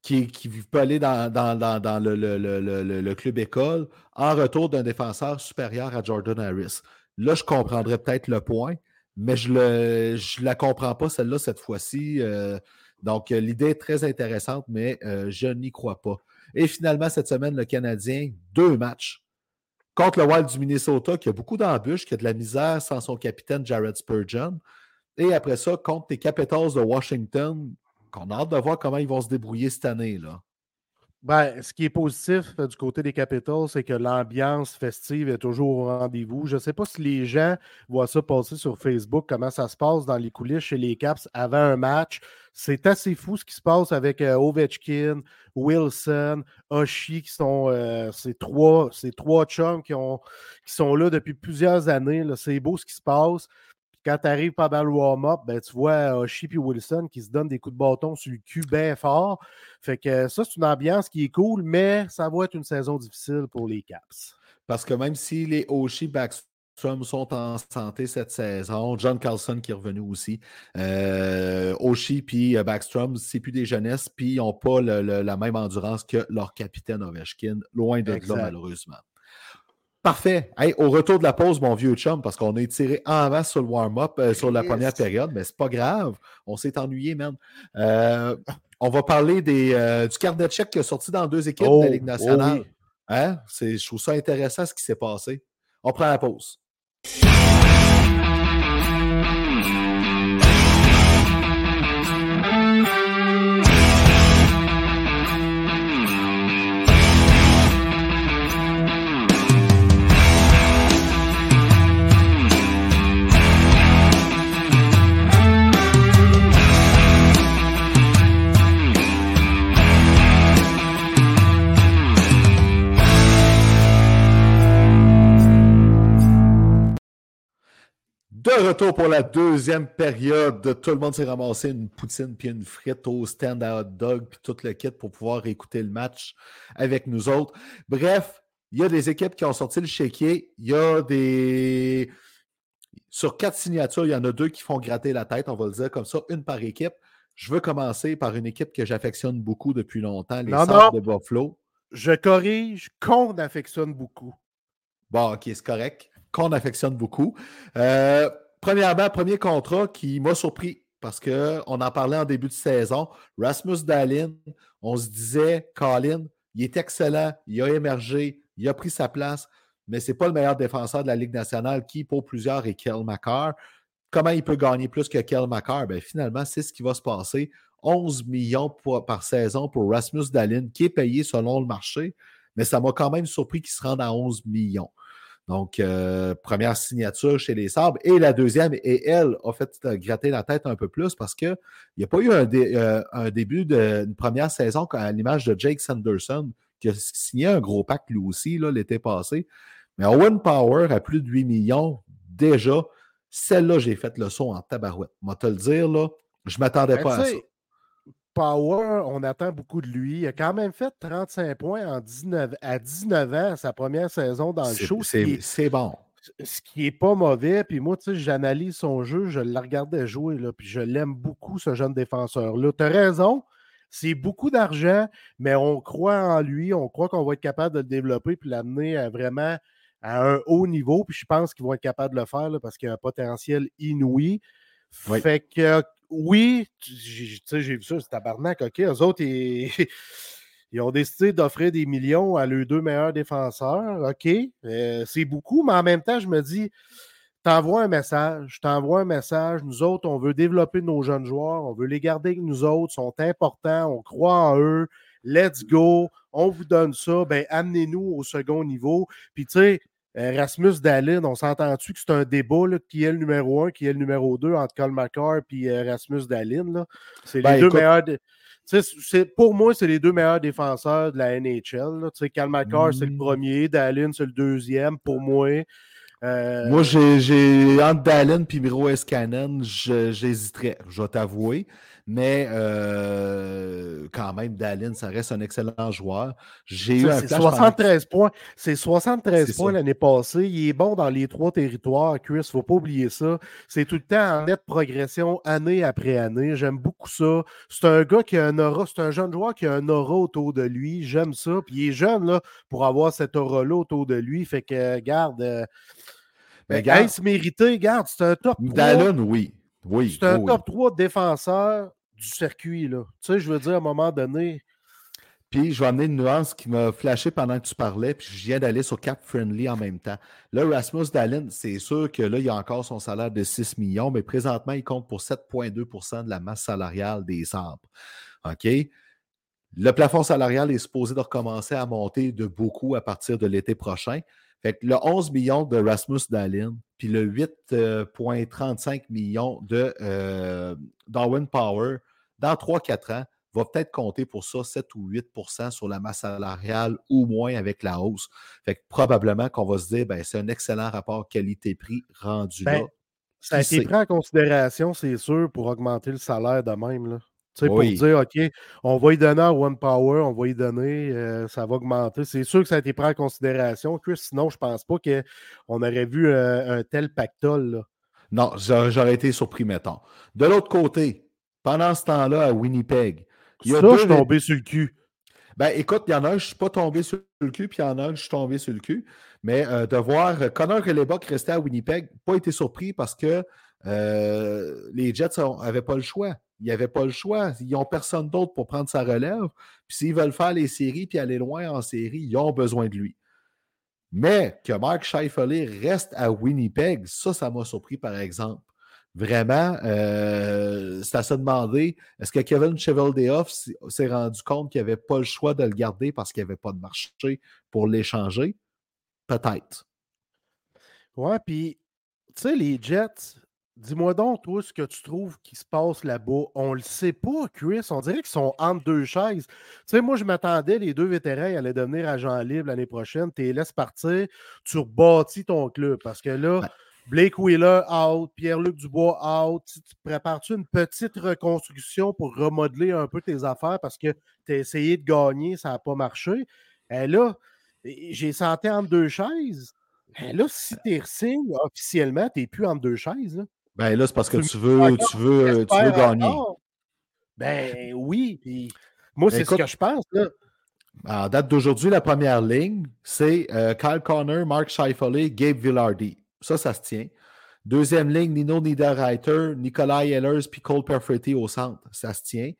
qui, peut aller dans, dans, le, club école en retour d'un défenseur supérieur à Jordan Harris. Là, je comprendrais peut-être le point, mais je ne la comprends pas, celle-là, cette fois-ci. Euh, donc, euh, l'idée est très intéressante, mais euh, je n'y crois pas. Et finalement, cette semaine, le Canadien, deux matchs contre le Wild du Minnesota, qui a beaucoup d'embûches, qui a de la misère sans son capitaine Jared Spurgeon. Et après ça, contre les Capitals de Washington, qu'on a hâte de voir comment ils vont se débrouiller cette année. là. Ben, ce qui est positif euh, du côté des Capitals, c'est que l'ambiance festive est toujours au rendez-vous. Je ne sais pas si les gens voient ça passer sur Facebook, comment ça se passe dans les coulisses chez les Caps avant un match. C'est assez fou ce qui se passe avec euh, Ovechkin, Wilson, Oshie, qui sont euh, ces, trois, ces trois chums qui, ont, qui sont là depuis plusieurs années. C'est beau ce qui se passe quand tu arrives pendant le warm-up, ben, tu vois Oshie et Wilson qui se donnent des coups de bâton sur le cul bien fort. Fait que ça, c'est une ambiance qui est cool, mais ça va être une saison difficile pour les Caps. Parce que même si les Oshie Backstrom sont en santé cette saison, John Carlson qui est revenu aussi, euh, Oshie et euh, Backstrom, c'est plus des jeunesses, puis ils n'ont pas la même endurance que leur capitaine Ovechkin, loin de là, malheureusement. Parfait. au retour de la pause, mon vieux chum, parce qu'on est tiré en masse sur le warm-up, euh, sur la première période, mais c'est pas grave. On s'est ennuyé, même. Euh, on va parler des, euh, du carnet de chèque qui est sorti dans deux équipes de la oh, Ligue nationale. Hein? Je trouve ça intéressant ce qui s'est passé. On prend la pause. De retour pour la deuxième période. Tout le monde s'est ramassé une poutine puis une frite au stand à hot dog puis tout le kit pour pouvoir écouter le match avec nous autres. Bref, il y a des équipes qui ont sorti le chéquier. Il y a des. Sur quatre signatures, il y en a deux qui font gratter la tête, on va le dire comme ça, une par équipe. Je veux commencer par une équipe que j'affectionne beaucoup depuis longtemps, les Saints de Buffalo. Je corrige qu'on affectionne beaucoup. Bon, ok, c'est correct qu'on affectionne beaucoup. Euh, premièrement, premier contrat qui m'a surpris parce qu'on en parlait en début de saison. Rasmus Dallin, on se disait, Colin, il est excellent, il a émergé, il a pris sa place, mais ce n'est pas le meilleur défenseur de la Ligue nationale qui, pour plusieurs, est Kel McCarr. Comment il peut gagner plus que Kel McCarr? Ben, finalement, c'est ce qui va se passer. 11 millions par saison pour Rasmus Dallin, qui est payé selon le marché, mais ça m'a quand même surpris qu'il se rende à 11 millions. Donc, euh, première signature chez les Sabres. Et la deuxième, et elle a fait gratter la tête un peu plus parce qu'il n'y a pas eu un, euh, début d'une première saison à l'image de Jake Sanderson, qui a signé un gros pacte lui aussi l'été passé. Mais Owen Power à plus de 8 millions, déjà, celle-là, j'ai fait le son en tabarouette. Moi, te le dire, là, je ne m'attendais ben, pas à ça. Power, on attend beaucoup de lui. Il a quand même fait 35 points en 19, à 19 ans, sa première saison dans le show. C'est bon. Ce qui n'est pas mauvais. Puis moi, tu sais, j'analyse son jeu, je le regardais jouer, là, puis je l'aime beaucoup, ce jeune défenseur-là. Tu as raison, c'est beaucoup d'argent, mais on croit en lui, on croit qu'on va être capable de le développer puis l'amener à vraiment à un haut niveau. Puis je pense qu'ils vont être capables de le faire parce qu'il a un potentiel inouï. Fait que oui, j'ai vu ça, c'est tabarnak, OK. Eux autres, ils, ont décidé d'offrir des millions à leurs deux meilleurs défenseurs. OK, euh, c'est beaucoup, mais en même temps, je me dis, t'envoies un message, t'envoies un message. Nous autres, on veut développer nos jeunes joueurs, on veut les garder avec nous autres, sont importants, on croit en eux. Let's go, on vous donne ça, ben amenez-nous au second niveau. Puis tu sais, Rasmus Dallin, on s'entend-tu que c'est un débat qui est le numéro un, qui est le numéro deux entre Cole McCarr et euh, Rasmus Dallin? C'est les ben, deux meilleurs. pour moi, c'est les deux meilleurs défenseurs de la NHL. Cal McCarr, c'est le mmh. premier, Dallin, c'est le deuxième pour moi. Euh, moi, j'ai entre Dallin et Miro Escanen, j'hésiterais, je vais t'avouer. Mais euh, quand même, Dallin, ça reste un excellent joueur. J'ai eu un 73 points. C'est 73 points l'année passée. Il est bon dans les trois territoires, Chris. Il ne faut pas oublier ça. C'est tout le temps en nette progression, année après année. J'aime beaucoup ça. C'est un gars qui a un aura. C'est un jeune joueur qui a un aura autour de lui. J'aime ça. Puis il est jeune là, pour avoir cet aura-là autour de lui. Fait que, garde. Euh, ben, garde, mérité, garde, c'est un top 3. Dallin, oui. Oui, c'est un top 3 défenseur du circuit. Là. Tu sais, je veux dire, à un moment donné. Puis, je vais amener une nuance qui m'a flashé pendant que tu parlais, puis je viens d'aller sur Cap Friendly en même temps. Là, Rasmus Dallin, c'est sûr que là, il a encore son salaire de 6 millions, mais présentement, il compte pour 7,2% de la masse salariale des sabres. OK? Le plafond salarial est supposé de recommencer à monter de beaucoup à partir de l'été prochain. Fait que le 11 millions de Rasmus Dallin, puis le 8,35 euh, millions de euh, Darwin Power, dans 3-4 ans, va peut-être compter pour ça 7 ou 8% sur la masse salariale ou moins avec la hausse. Fait que probablement qu'on va se dire, ben, c'est un excellent rapport qualité-prix rendu là. Ben, ça a été pris en considération, c'est sûr, pour augmenter le salaire de même. Là. Pour dire, OK, on va y donner à One Power, on va y donner, euh, ça va augmenter. C'est sûr que ça a été pris en considération, Chris. Sinon, je ne pense pas qu'on aurait vu un, tel pactole. Non, j'aurais été surpris, mettons. De l'autre côté, pendant ce temps-là, à Winnipeg, il y a ça, je suis tombé sur le cul. Ben, écoute, il y en a un, je ne suis pas tombé sur le cul, puis il y en a un, je suis tombé sur le cul. Mais euh, de voir Connor Hellebuck rester à Winnipeg, pas été surpris parce que euh, les Jets n'avaient pas le choix. Ils n'avaient pas le choix. Ils n'ont personne d'autre pour prendre sa relève. Puis s'ils veulent faire les séries puis aller loin en série, ils ont besoin de lui. Mais que Mark Scheifele reste à Winnipeg, ça, ça m'a surpris, par exemple. Vraiment, euh, c'est à se demander, est-ce que Kevin Cheveldayoff s'est rendu compte qu'il n'avait pas le choix de le garder parce qu'il n'y avait pas de marché pour l'échanger? Peut-être. Ouais, puis, tu sais, les Jets, Dis-moi donc, toi, ce que tu trouves qui se passe là-bas. On le sait pas, Chris. On dirait qu'ils sont entre deux chaises. Tu sais, moi, je m'attendais, les deux vétérans allaient devenir agents libres l'année prochaine. Tu les laisses partir, tu rebâtis ton club. Parce que là, Blake Wheeler out, Pierre-Luc Dubois out. Tu, prépares-tu une petite reconstruction pour remodeler un peu tes affaires parce que tu as essayé de gagner, ça n'a pas marché? Et là, j'ai senti entre deux chaises. Et là, si tu signes officiellement, tu n'es plus entre deux chaises. Là. Ben là, c'est parce que tu veux, tu veux, tu veux gagner. Ben oui. moi, c'est ce que je pense. Là. En date d'aujourd'hui, la première ligne, c'est euh, Kyle Connor, Mark Scheifele, Gabe Villardy. Ça, ça se tient. Deuxième ligne, Nino Niederreiter, Nikolai Ehlers puis Cole Perfetti au centre. Ça se tient.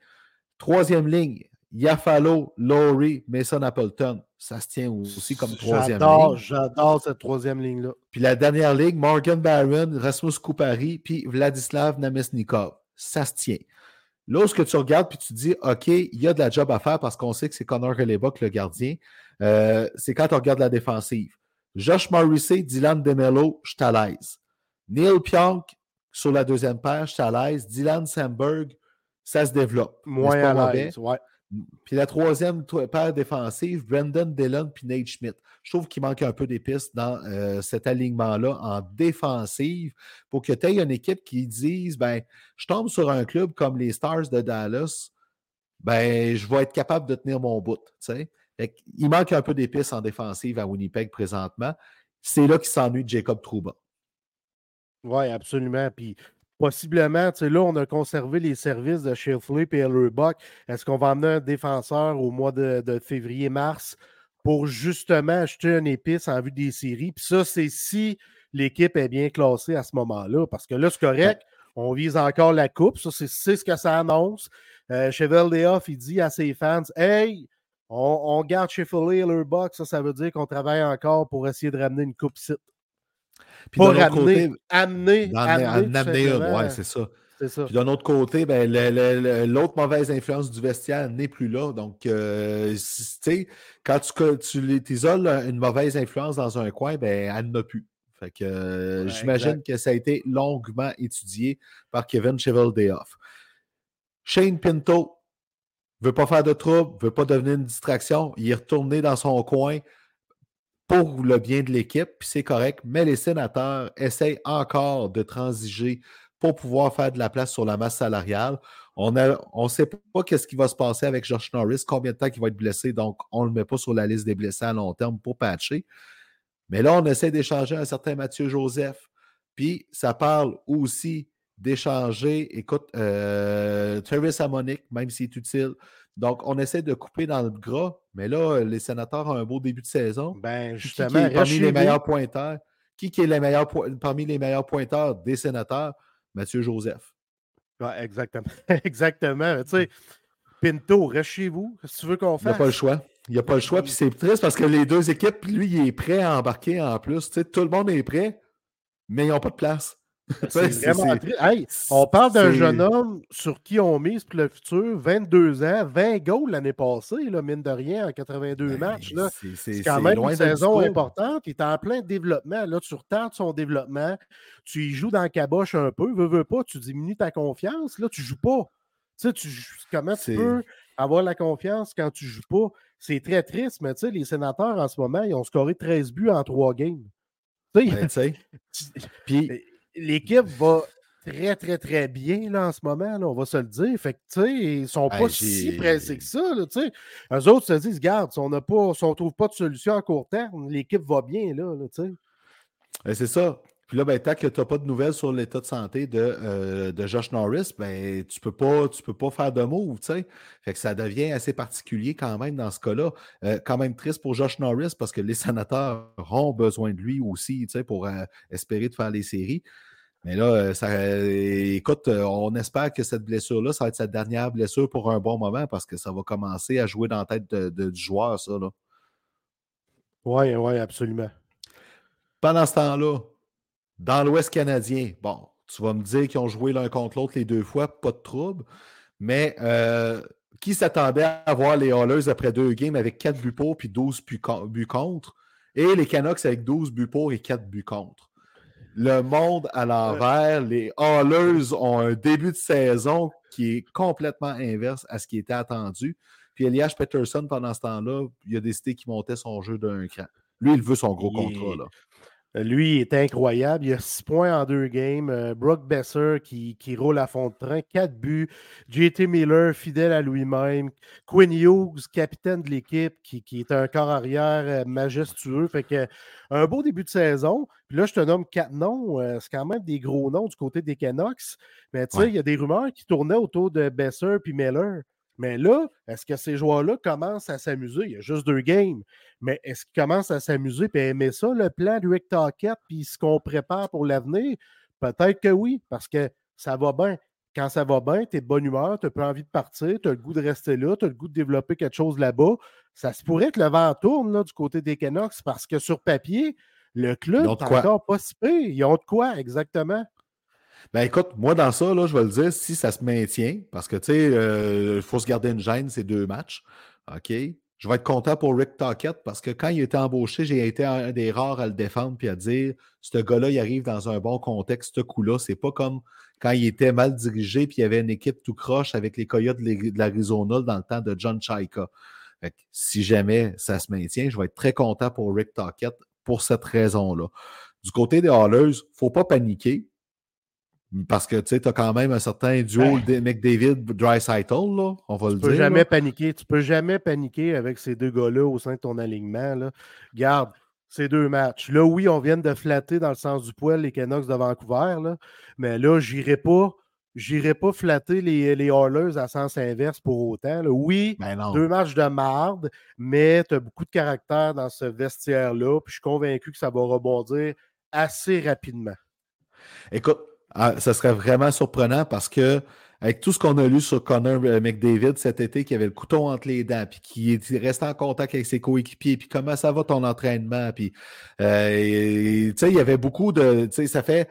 Troisième ligne, Yafalo, Laurie, Mason Appleton. Ça se tient aussi comme troisième ligne. J'adore cette troisième ligne-là. Puis la dernière ligne, Morgan Barron, Rasmus Koupari, puis Vladislav Namesnikov. Ça se tient. Lorsque tu regardes puis tu dis, OK, il y a de la job à faire parce qu'on sait que c'est Connor Hellebuck, le gardien, euh, c'est quand on regarde la défensive. Josh Morrissey, Dylan DeMello, je suis à l'aise. Neil Pionk, sur la deuxième page, je suis à l'aise. Dylan Sandberg, ça se développe. Moins à l'aise, ouais. Puis la troisième paire défensive, Brendan Dillon puis Nate Schmidt. Je trouve qu'il manque un peu des pistes dans euh, cet alignement-là en défensive pour que tu aies une équipe qui dise ben, je tombe sur un club comme les Stars de Dallas, ben, je vais être capable de tenir mon bout. Il manque un peu des pistes en défensive à Winnipeg présentement. C'est là qu'il s'ennuie Jacob Trouba. Oui, absolument. Puis Possiblement, tu sais, là, on a conservé les services de Sheffield et Ellerbuck. Est-ce qu'on va emmener un défenseur au mois de, février-mars pour justement acheter une épice en vue des séries? Puis ça, c'est si l'équipe est bien classée à ce moment-là. Parce que là, c'est correct. On vise encore la coupe. Ça, c'est ce que ça annonce. Euh, Chevelle il dit à ses fans Hey, on, garde Sheffield et Ellerbuck. Ça, ça veut dire qu'on travaille encore pour essayer de ramener une coupe site. Puis pas ramener, amener, amener, ouais, c'est ça. Puis d'un autre côté, ben, l'autre mauvaise influence du vestiaire n'est plus là. Donc, euh, tu sais, quand tu, tu t'isoles une mauvaise influence dans un coin, ben, elle n'a plus. Fait que euh, j'imagine que ça a été longuement étudié par Kevin Cheveldayoff. Shane Pinto ne veut pas faire de trouble, ne veut pas devenir une distraction. Il est retourné dans son coin pour le bien de l'équipe, puis c'est correct, mais les sénateurs essayent encore de transiger pour pouvoir faire de la place sur la masse salariale. On ne on sait pas qu'est-ce qui va se passer avec Josh Norris, combien de temps il va être blessé, donc on ne le met pas sur la liste des blessés à long terme pour patcher. Mais là, on essaie d'échanger un certain Mathieu Joseph. Puis ça parle aussi d'échanger, écoute, euh, Travis Amonic, même s'il est utile, donc, on essaie de couper dans le gras, mais là, les sénateurs ont un beau début de saison. Ben, justement, qui, parmi les meilleurs pointeurs? Qui, qui est les meilleurs, parmi les meilleurs pointeurs des sénateurs? Mathieu Joseph. Ouais, exactement. exactement. Tu sais, Pinto, reste chez vous. Que tu veux qu'on fasse? Il n'y a pas le choix. Il n'y a pas le choix. Puis c'est triste parce que les deux équipes, lui, il est prêt à embarquer en plus. Tu sais, tout le monde est prêt, mais ils n'ont pas de place. on parle d'un jeune homme sur qui on mise pour le futur, 22 ans, 20 goals l'année passée, là, mine de rien, en 82 ben, matchs. C'est quand même une saison importante. Il est en plein développement. Là, tu retardes son développement, tu y joues dans la caboche un peu, veux, veux pas, tu diminues ta confiance. Là, tu joues pas. Tu sais, tu, comment tu peux avoir la confiance quand tu joues pas? C'est très triste, mais tu sais, les sénateurs en ce moment, ils ont scoré 13 buts en 3 games. Tu sais, puis l'équipe va très, très, très bien là, en ce moment, là, on va se le dire. Fait que, tu sais, ils sont pas si pressés que ça, tu sais. Eux autres se disent, garde, si on ne trouve pas de solution à court terme, l'équipe va bien, là, tu sais. Ben, c'est ça. Puis là, ben, tant que tu n'as pas de nouvelles sur l'état de santé de, euh, de Josh Norris, ben, tu ne peux, pas, peux pas faire de move, tu sais. Fait que ça devient assez particulier quand même dans ce cas-là. Euh, quand même triste pour Josh Norris parce que les sénateurs ont besoin de lui aussi, tu sais, pour euh, espérer de faire les séries. Mais là, euh, ça, euh, écoute, euh, on espère que cette blessure-là, ça va être sa dernière blessure pour un bon moment parce que ça va commencer à jouer dans la tête du joueur, ça. Oui, oui, absolument. Pendant ce temps-là, dans l'Ouest canadien, bon, tu vas me dire qu'ils ont joué l'un contre l'autre les deux fois, pas de trouble. Mais qui s'attendait à voir les Hallers après deux games avec 4 buts pour puis 12 buts contre, et les Canucks avec 12 buts pour et 4 buts contre? Le monde à l'envers. Les Hallers ont un début de saison qui est complètement inverse à ce qui était attendu. Puis Elias Peterson, pendant ce temps-là, il a décidé qu'il montait son jeu d'un cran. Lui, il veut son gros contrat. Là. Lui, il est incroyable. Il a six points en deux games. Euh, Brock Besser qui, qui, roule à fond de train. Quatre buts. JT Miller, fidèle à lui-même. Quinn Hughes, capitaine de l'équipe, qui, est un corps arrière euh, majestueux. Fait que un beau début de saison. Puis là, je te nomme quatre noms. Euh, c'est quand même des gros noms du côté des Canucks. Mais tu sais, il y a des rumeurs qui tournaient autour de Besser puis Miller. Mais là, est-ce que ces joueurs-là commencent à s'amuser? Il y a juste deux games. Mais est-ce qu'ils commencent à s'amuser et aimer ça, le plan de Rick Tockett, puis ce qu'on prépare pour l'avenir? Peut-être que oui, parce que ça va bien. Quand ça va bien, tu es de bonne humeur, tu n'as pas envie de partir, tu as le goût de rester là, tu as le goût de développer quelque chose là-bas. Ça se pourrait que le vent tourne là, du côté des Canucks parce que sur papier, le club n'est encore pas si pire. Ils ont de quoi, exactement? Ben écoute, moi dans ça, là, je vais le dire, si ça se maintient, parce que tu sais, il euh, faut se garder une gêne, ces deux matchs. OK? Je vais être content pour Rick Tockett parce que quand il était embauché, j'ai été un des rares à le défendre puis à dire ce gars-là, il arrive dans un bon contexte, ce coup-là. C'est pas comme quand il était mal dirigé puis il y avait une équipe tout croche avec les Coyotes de l'Arizona dans le temps de John Chaika. si jamais ça se maintient, je vais être très content pour Rick Tockett pour cette raison-là. Du côté des Hallers, il ne faut pas paniquer. Parce que tu as quand même un certain duo de McDavid Dry là, on va le dire. Tu peux jamais paniquer. Tu peux jamais paniquer avec ces deux gars-là au sein de ton alignement. Là. Garde ces deux matchs. Là, oui, on vient de flatter dans le sens du poil les Canucks de Vancouver, là, mais là, j'irai pas. J'irai pas flatter les, les à sens inverse pour autant. Oui, ben deux matchs de marde, mais tu as beaucoup de caractère dans ce vestiaire-là. Puis je suis convaincu que ça va rebondir assez rapidement. Écoute, ah, ça serait vraiment surprenant parce que avec tout ce qu'on a lu sur Connor euh, McDavid cet été, qui avait le couteau entre les dents, puis qui restait en contact avec ses coéquipiers, puis comment ça va ton entraînement, puis euh, tu sais, il y avait beaucoup de, tu sais, ça fait,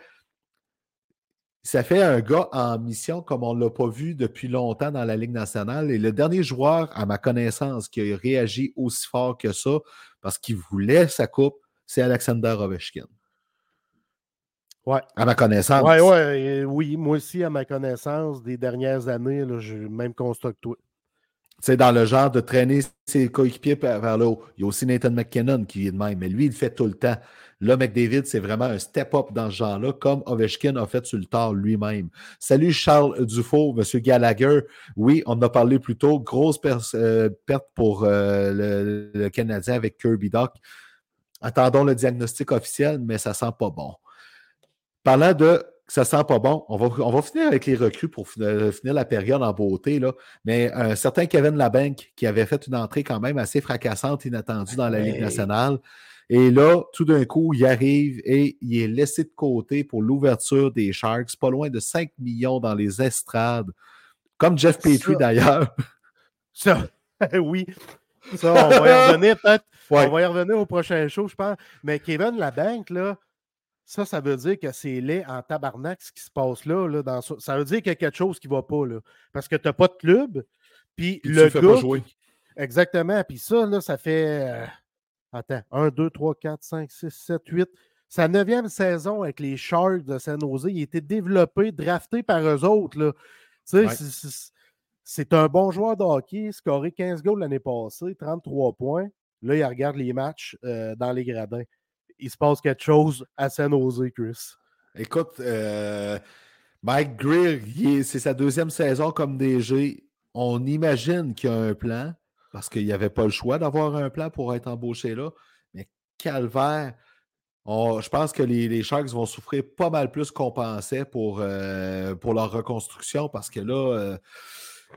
ça fait un gars en mission comme on ne l'a pas vu depuis longtemps dans la Ligue nationale. Et le dernier joueur, à ma connaissance, qui a réagi aussi fort que ça, parce qu'il voulait sa coupe, c'est Alexander Ovechkin. Ouais. À ma connaissance. Ouais, ouais, oui, moi aussi, à ma connaissance, des dernières années, j'ai le même constat que toi. C'est dans le genre de traîner ses coéquipiers vers le haut. Il y a aussi Nathan McKinnon qui est de même, mais lui, il le fait tout le temps. Là, McDavid, c'est vraiment un step-up dans ce genre-là, comme Ovechkin a fait sur le tard lui-même. Salut Charles Dufault, Monsieur Gallagher. Oui, on en a parlé plus tôt. Grosse euh, perte pour euh, le, le, Canadien avec Kirby Doc. Attendons le diagnostic officiel, mais ça sent pas bon. Parlant de ça sent pas bon, on va, on va finir avec les recrues pour finir, la période en beauté. Là. Mais un certain Kevin Labank qui avait fait une entrée quand même assez fracassante, inattendue dans la Ligue nationale. Et là, tout d'un coup, il arrive et il est laissé de côté pour l'ouverture des Sharks, pas loin de 5 millions dans les estrades, comme Jeff Petrie d'ailleurs. Ça, oui. Ça, on va y revenir peut-être. On va y revenir au prochain show, je pense. Mais Kevin Labank, là, ça, ça veut dire que c'est laid en tabarnak ce qui se passe là. là dans ça. veut dire qu'il y a quelque chose qui ne va pas. Là, parce que tu n'as pas de club. Puis, le gars. Pas jouer. Exactement. Puis ça, là, ça fait. Euh, attends, 1, 2, 3, 4, 5, 6, 7, 8. Sa neuvième saison avec les Sharks de San Jose, il été développé, drafté par eux autres. Là. Tu sais, c'est un bon joueur de hockey, scoré 15 goals l'année passée, 33 points. Là, il regarde les matchs euh, dans les gradins il se passe quelque chose à San Chris. Écoute, euh, Mike Greer, c'est sa deuxième saison comme DG. On imagine qu'il y a un plan, parce qu'il n'y avait pas le choix d'avoir un plan pour être embauché là. Mais calvaire, je pense que les, Sharks vont souffrir pas mal plus qu'on pensait pour, euh, pour leur reconstruction, parce que là, euh,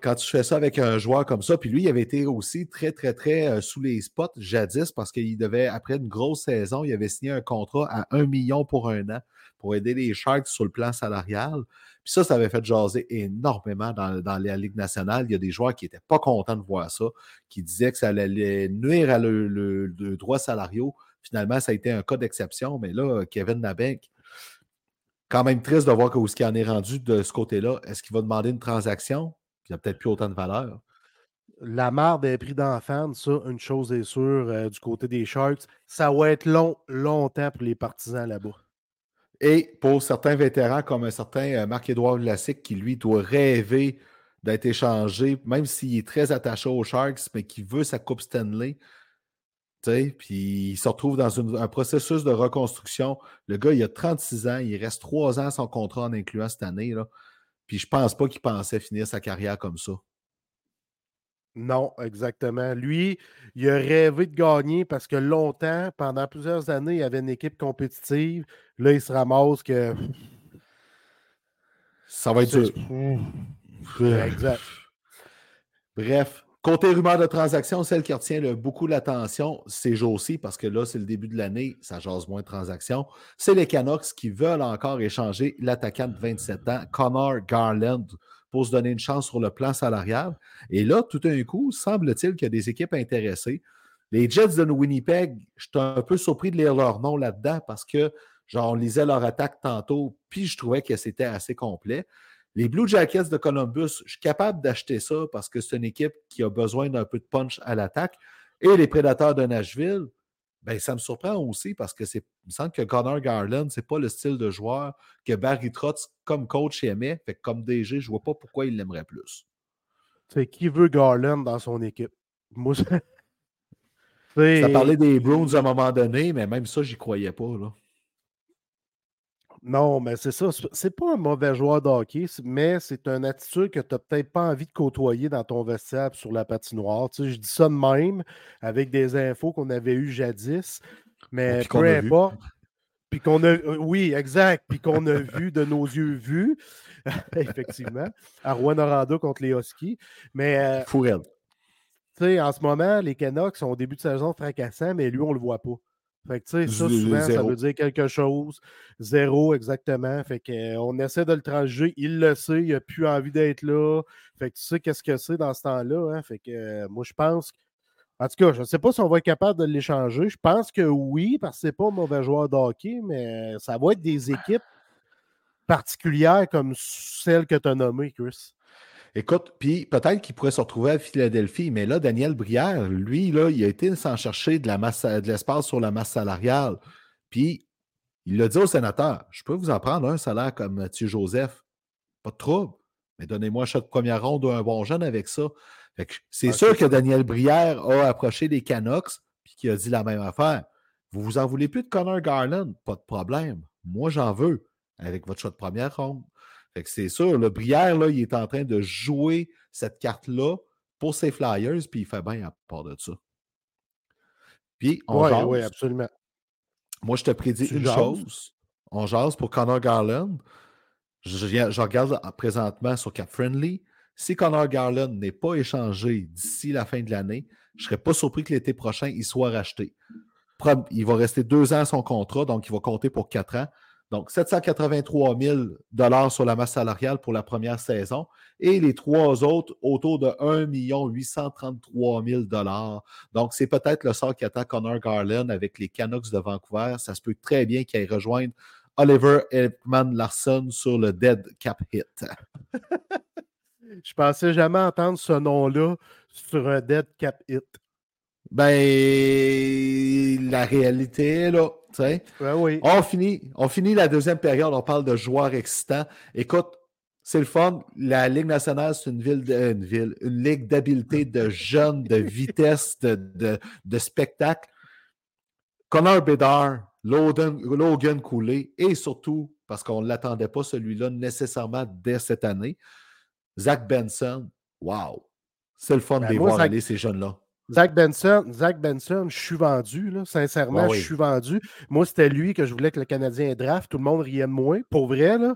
quand tu fais ça avec un joueur comme ça, puis lui, il avait été aussi très, très, très euh, sous les spots jadis parce qu'il devait, après une grosse saison, il avait signé un contrat à un million pour un an pour aider les Sharks sur le plan salarial. Puis ça, ça avait fait jaser énormément dans, la Ligue nationale. Il y a des joueurs qui n'étaient pas contents de voir ça, qui disaient que ça allait nuire à le, droit salariaux. Finalement, ça a été un cas d'exception, mais là, Kevin Nabeck, quand même triste de voir où ce qui en est rendu de ce côté-là. Est-ce qu'il va demander une transaction? Il n'y a peut-être plus autant de valeur. La marde est pris d'enfants, ça, une chose est sûre, euh, du côté des Sharks, ça va être long, longtemps pour les partisans là-bas. Et pour certains vétérans, comme un certain euh, Marc-Édouard Vlasic, qui lui doit rêver d'être échangé, même s'il est très attaché aux Sharks, mais qui veut sa Coupe Stanley, puis il se retrouve dans un processus de reconstruction. Le gars, il a 36 ans, il reste 3 ans son contrat en incluant cette année. Là. Puis je pense pas qu'il pensait finir sa carrière comme ça. Non, exactement. Lui, il a rêvé de gagner parce que longtemps, pendant plusieurs années, il avait une équipe compétitive. Là, il se ramasse que. Ça va être dur. Exact. Bref, Côté rumeur de transaction, celle qui retient le, beaucoup l'attention, c'est Josie, parce que là, c'est le début de l'année, ça jase moins de transactions. C'est les Canucks qui veulent encore échanger l'attaquant de 27 ans, Connor Garland, pour se donner une chance sur le plan salarial. Et là, tout d'un coup, semble-t-il qu'il y a des équipes intéressées. Les Jets de Winnipeg, je suis un peu surpris de lire leur nom là-dedans parce que, genre, on lisait leur attaque tantôt, puis je trouvais que c'était assez complet. Les Blue Jackets de Columbus, je suis capable d'acheter ça parce que c'est une équipe qui a besoin d'un peu de punch à l'attaque. Et les Prédateurs de Nashville, ben, ça me surprend aussi parce que c'est, il me semble que Connor Garland, c'est pas le style de joueur que Barry Trotz, comme coach, aimait. Fait que comme DG, je vois pas pourquoi il l'aimerait plus. C'est qui veut Garland dans son équipe? Moi, ça parlait des Browns à un moment donné, mais même ça, j'y croyais pas. Là. Non, mais c'est ça. C'est pas un mauvais joueur de hockey, mais c'est une attitude que tu n'as peut-être pas envie de côtoyer dans ton vestiaire sur la patinoire. Tu sais, je dis ça de même avec des infos qu'on avait eues jadis, mais peu importe. Puis qu'on a. Euh, oui, exact. Puis qu'on a vu de nos yeux vus, effectivement, à Rouen Orlando contre les Huskies. Mais. Euh, tu sais, en ce moment, les Canucks sont au début de saison fracassants, mais lui, on ne le voit pas. Fait que, tu sais, ça, souvent, ça veut dire quelque chose. Zéro, exactement. Fait qu'on euh, essaie de le trancher. Il le sait, il n'a plus envie d'être là. Fait que tu sais qu'est-ce que c'est dans ce temps-là. Hein? Fait que euh, moi, je pense. En tout cas, je ne sais pas si on va être capable de l'échanger. Je pense que oui, parce que ce n'est pas un mauvais joueur de hockey, mais ça va être des équipes particulières comme celle que tu as nommée, Chris. Écoute, puis peut-être qu'il pourrait se retrouver à Philadelphie, mais là, Daniel Brière, lui, là, il a été sans chercher de la masse, de l'espace sur la masse salariale. Puis il a dit au sénateur Je peux vous en prendre un salaire comme Mathieu Joseph. Pas de trouble. Mais donnez-moi chaque première ronde un bon jeune avec ça. c'est sûr que Daniel Brière a approché les Canucks puis qui a dit la même affaire. Vous vous en voulez plus de Connor Garland? Pas de problème. Moi, j'en veux avec votre choix de première ronde. Fait que c'est sûr, le Brière, là, il est en train de jouer cette carte-là pour ses Flyers, puis il fait bien à part de ça. Puis, on Oui, oui, absolument. Moi, je te prédis une chose. On jase pour Connor Garland. Je, je, regarde présentement sur Cap Friendly. Si Connor Garland n'est pas échangé d'ici la fin de l'année, je ne serais pas surpris que l'été prochain, il soit racheté. Il va rester deux ans à son contrat, donc il va compter pour quatre ans. Donc, 783 000 sur la masse salariale pour la première saison et les trois autres autour de 1 833 000 Donc, c'est peut-être le sort qui attend Connor Garland avec les Canucks de Vancouver. Ça se peut très bien qu'il rejoigne Oliver Ekman Larson sur le Dead Cap Hit. Je pensais jamais entendre ce nom-là sur un Dead Cap Hit. Ben, la réalité là. Ben oui. on, finit, on finit la deuxième période, on parle de joueurs excitants. Écoute, c'est le fun. La Ligue nationale, c'est une ville, une ville, une ligue d'habileté, de jeunes, de vitesse, de, de, spectacle. Connor Bedard, Logan, Logan Cooley et surtout, parce qu'on ne l'attendait pas celui-là nécessairement dès cette année, Zach Benson. Wow! C'est le fun ben de voir aller, ces jeunes-là. Zach Benson, Zach Benson, je suis vendu, là, sincèrement, je suis vendu. Moi, c'était lui que je voulais que le Canadien draft. Tout le monde riait de moi, pour vrai, là,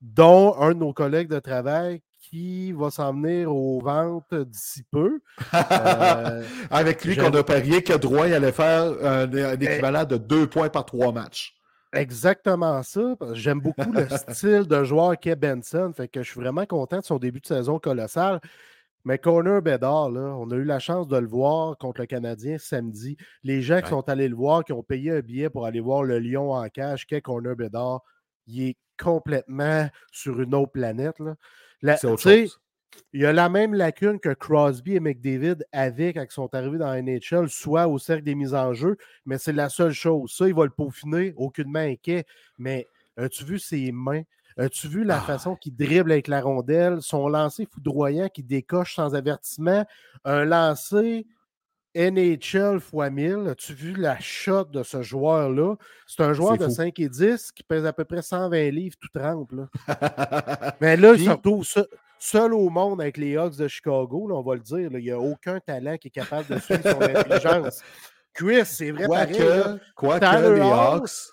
dont un de nos collègues de travail qui va s'en venir aux ventes d'ici peu. Euh, Avec lui qu'on a parié que Drouin allait faire un, eh équivalent de deux points par trois matchs. Exactement ça. J'aime beaucoup le style de joueur qu'est Benson. Fait que je suis vraiment content de son début de saison colossal. Mais Corner Bedard, là, on a eu la chance de le voir contre le Canadien samedi. Les gens qui sont allés le voir, qui ont payé un billet pour aller voir le Lion en cage, qu'est Corner Bedard, il est complètement sur une autre planète. Autre chose. Il y a la même lacune que Crosby et McDavid avaient quand ils sont arrivés dans la NHL, soit au cercle des mises en jeu, mais c'est la seule chose. Ça, il va le peaufiner, aucunement inquiet. Mais as-tu vu ses mains? As-tu vu la ah façon qu'il dribble avec la rondelle? Son lancer foudroyant qui décoche sans avertissement. Un lancer NHL x 1000. As-tu vu la shot de ce joueur-là? C'est un joueur de 5 et 10 qui pèse à peu près 120 livres tout trempe. Mais là, il se retrouve seul, au monde avec les Hawks de Chicago. on va le dire. il n'y a aucun talent qui est capable de suivre son intelligence. Chris, c'est vrai quoi Que, quoi que les Hawks...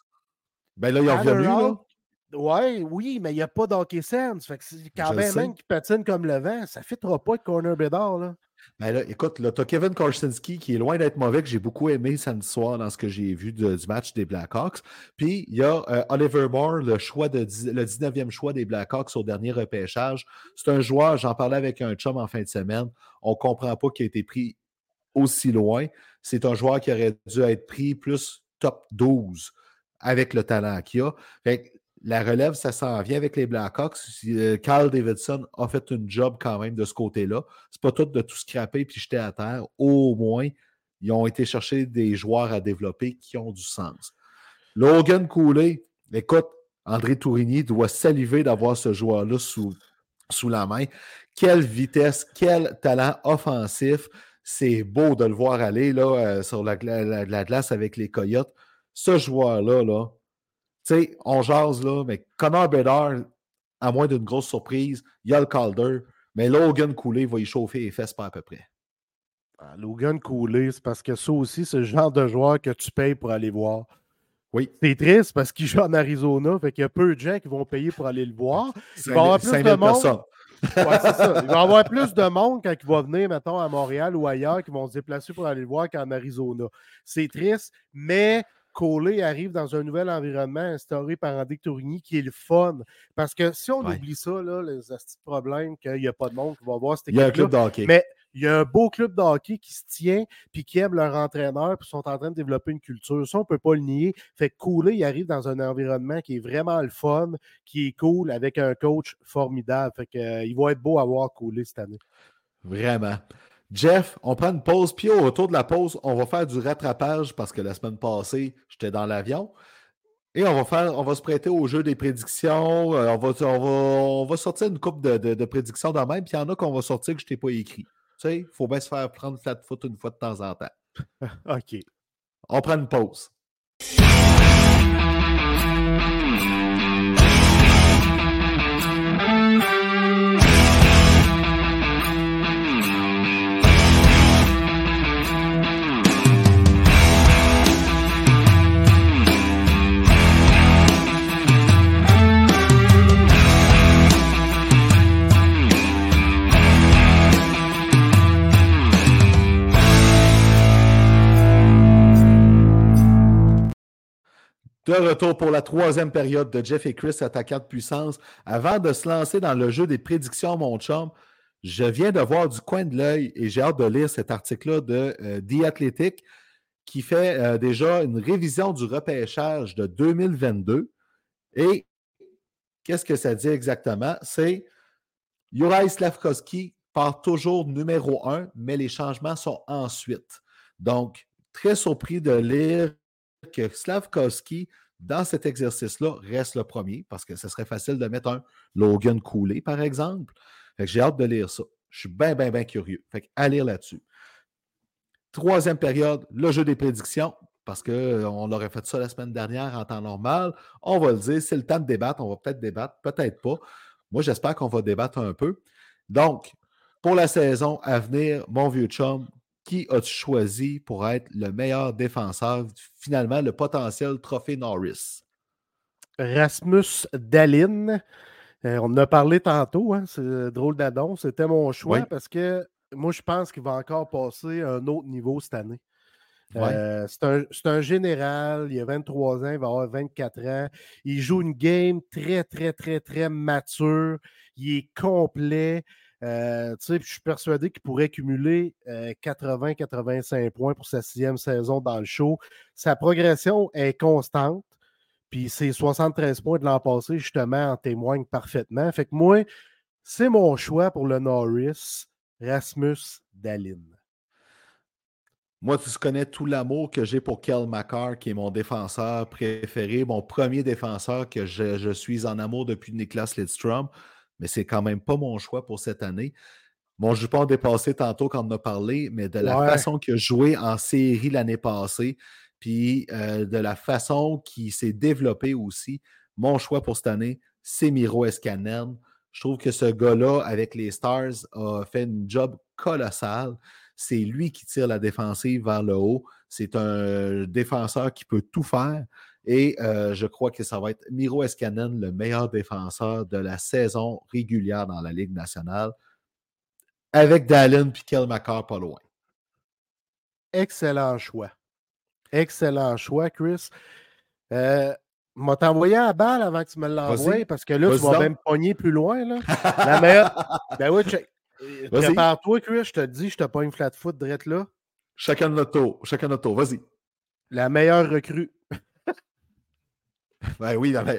Ben là, ils ont revenu, là. Ouais, oui, mais il n'y a pas d'hockey sense. Fait que quand même, même qui patine comme le vent, ça ne fitera pas de Corner Bédard. Là. Ben là, écoute, là, tu as Kevin Korsinski qui est loin d'être mauvais, que j'ai beaucoup aimé samedi soir dans ce que j'ai vu du match des Blackhawks. Puis il y a euh, Oliver Moore, le, choix de, le 19e choix des Blackhawks au dernier repêchage. C'est un joueur, j'en parlais avec un chum en fin de semaine. On ne comprend pas qu'il a été pris aussi loin. C'est un joueur qui aurait dû être pris plus top 12 avec le talent qu'il a. Fait la relève, ça s'en vient avec les Blackhawks. Euh, Carl Davidson a fait une job quand même de ce côté-là. C'est pas tout de tout scraper puis jeter à terre. Au moins, ils ont été chercher des joueurs à développer qui ont du sens. Logan Cooley, écoute, André Tourigny doit saliver d'avoir ce joueur-là sous, sous la main. Quelle vitesse, quel talent offensif. C'est beau de le voir aller là, euh, sur la, la, glace avec les Coyotes. Ce joueur-là, là, sais, on jase là, mais Connor Bedard, à moins d'une grosse surprise, il y a le Calder, mais Logan Cooley va y chauffer les fesses pas à peu près. Ah, Logan Cooley, c'est parce que ça aussi, c'est le genre de joueur que tu payes pour aller voir. Oui. C'est triste parce qu'il joue en Arizona, fait qu'il y a peu de gens qui vont payer pour aller le voir. Il va y avoir plus de monde. Ouais, ça. Il va y avoir plus de monde quand il va venir, mettons, à Montréal ou ailleurs, qui vont se déplacer pour aller le voir qu'en Arizona. C'est triste, mais Collet arrive dans un nouvel environnement instauré par Andy Tourigny qui est le fun. Parce que si on oublie ça, là, les petits problèmes qu'il n'y a pas de monde qui va voir cette équipe. Il y a un club de hockey. Mais il y a un beau club de hockey qui se tient puis qui aime leur entraîneur puis sont en train de développer une culture. Ça, on ne peut pas le nier. Fait que Cooley, il arrive dans un environnement qui est vraiment le fun, qui est cool avec un coach formidable. Fait que, euh, il va être beau à voir Cooley cette année. Vraiment. Jeff, on prend une pause, puis au retour de la pause, on va faire du rattrapage parce que la semaine passée, j'étais dans l'avion. Et on va faire, on va se prêter au jeu des prédictions. Euh, on, va, on, va, sortir une coupe de, de, prédictions dans même, puis il y en a qu'on va sortir que je t'ai pas écrit. Tu sais, il faut bien se faire prendre flat foot une fois de temps en temps. OK. On prend une pause. De retour pour la troisième période de Jeff et Chris attaquant de puissance. Avant de se lancer dans le jeu des prédictions, mon chum, je viens de voir du coin de l'œil et j'ai hâte de lire cet article-là de euh, The Athletic qui fait euh, déjà une révision du repêchage de 2022. Et qu'est-ce que ça dit exactement? C'est Juraj Slavkovski part toujours numéro un, mais les changements sont ensuite. Donc, très surpris de lire que Slavkovski, dans cet exercice-là, reste le premier, parce que ce serait facile de mettre un Logan Cooley, par exemple. j'ai hâte de lire ça. Je suis bien, bien, bien curieux. Fait à lire là-dessus. Troisième période, le jeu des prédictions, parce qu'on euh, aurait fait ça la semaine dernière en temps normal. On va le dire, c'est le temps de débattre. On va peut-être débattre, peut-être pas. Moi, j'espère qu'on va débattre un peu. Donc, pour la saison à venir, mon vieux chum, qui as-tu choisi pour être le meilleur défenseur, finalement, le potentiel trophée Norris? Rasmus Dalin. Euh, on en a parlé tantôt, hein, c'est drôle d'annonce. C'était mon choix parce que moi, je pense qu'il va encore passer à un autre niveau cette année. Euh, c'est un, général, il a 23 ans, il va avoir 24 ans. Il joue une game très, très, très, très mature. Il est complet. Euh, je suis persuadé qu'il pourrait cumuler 80-85 euh, points pour sa sixième saison dans le show. Sa progression est constante. Puis ses 73 points de l'an passé, justement, en témoignent parfaitement. Fait que moi, c'est mon choix pour le Norris, Rasmus Dalin. Moi, tu connais tout l'amour que j'ai pour Kel McCarr, qui est mon défenseur préféré, mon premier défenseur que je, je suis en amour depuis Niklas Lidstrom mais c'est quand même pas mon choix pour cette année. Mon jupon dépassé tantôt quand on a parlé, mais de la façon qu'il a joué en série l'année passée, puis euh, de la façon qu'il s'est développé aussi, mon choix pour cette année, c'est Miro Escanen. Je trouve que ce gars-là, avec les Stars, a fait une job colossal. C'est lui qui tire la défensive vers le haut. C'est un défenseur qui peut tout faire. Et euh, je crois que ça va être Miro Escanen, le meilleur défenseur de la saison régulière dans la Ligue nationale. avec Dallin puis Kel McCarr pas loin. Excellent choix. Excellent choix, Chris. Euh, m'a t'envoyé à la balle avant que tu me l'envoies parce que là, tu vas même pogner plus loin. Là. La meilleure. ben oui, euh, prépare-toi, Chris, je te dis, je te pogne flat foot direct là. Chacun notre tour. Chacun notre tour. Vas-y. La meilleure recrue. Ben oui, dans la...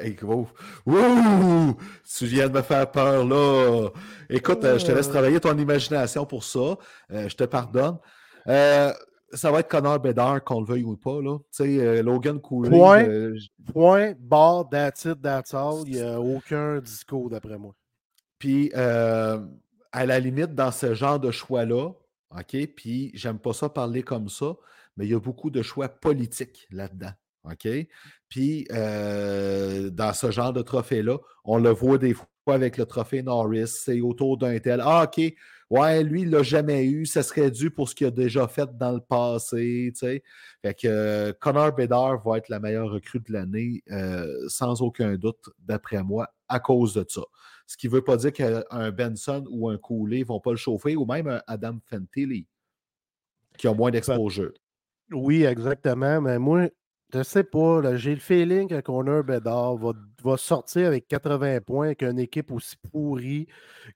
Ouh! Tu viens de me faire peur, là. Écoute, euh, je te laisse travailler ton imagination pour ça. Euh, je te pardonne. Euh, ça va être Connor Bedard, qu'on le veuille ou pas, là. Tu sais, Logan Cooley. Point, point, bar, that's it, that's all. Il n'y a aucun discours, d'après moi. Puis, à la limite, dans ce genre de choix-là, OK, puis j'aime pas ça parler comme ça, mais il y a beaucoup de choix politiques là-dedans. OK? Puis, euh, dans ce genre de trophée-là, on le voit des fois avec le trophée Norris, c'est autour d'un tel. Ah, OK, ouais, lui, il l'a jamais eu, ça serait dû pour ce qu'il a déjà fait dans le passé, tu sais. Fait que euh, Connor Bedard va être la meilleure recrue de l'année, euh, sans aucun doute, d'après moi, à cause de ça. Ce qui ne veut pas dire qu'un Benson ou un Cooley ne vont pas le chauffer, ou même un Adam Fentilly, qui a moins d'exposure. Oui, exactement. Mais moi, je sais pas. J'ai le feeling que Connor Bedard va, va, sortir avec 80 points avec une équipe aussi pourrie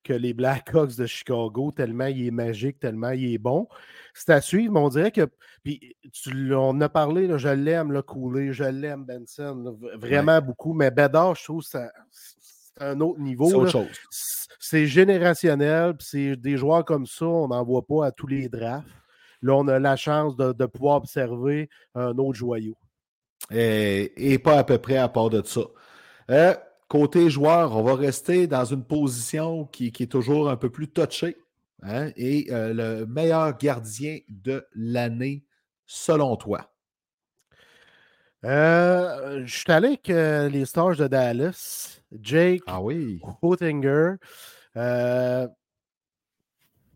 que les Blackhawks de Chicago, tellement il est magique, tellement il est bon. C'est à suivre, mais on dirait que. Puis, tu, on a parlé, je l'aime, le Cooley, je l'aime, Benson, vraiment beaucoup. Mais Bedard, je trouve que c'est un autre niveau. C'est autre chose. C'est générationnel, c'est des joueurs comme ça, on n'en voit pas à tous les drafts. Là, on a la chance de, de pouvoir observer un autre joyau. Et, pas à peu près à part de ça. Euh, côté joueur, on va rester dans une position qui, est toujours un peu plus touchée. Hein, et euh, le meilleur gardien de l'année, selon toi? Euh, je suis allé avec les Stars de Dallas, Jake ah oui.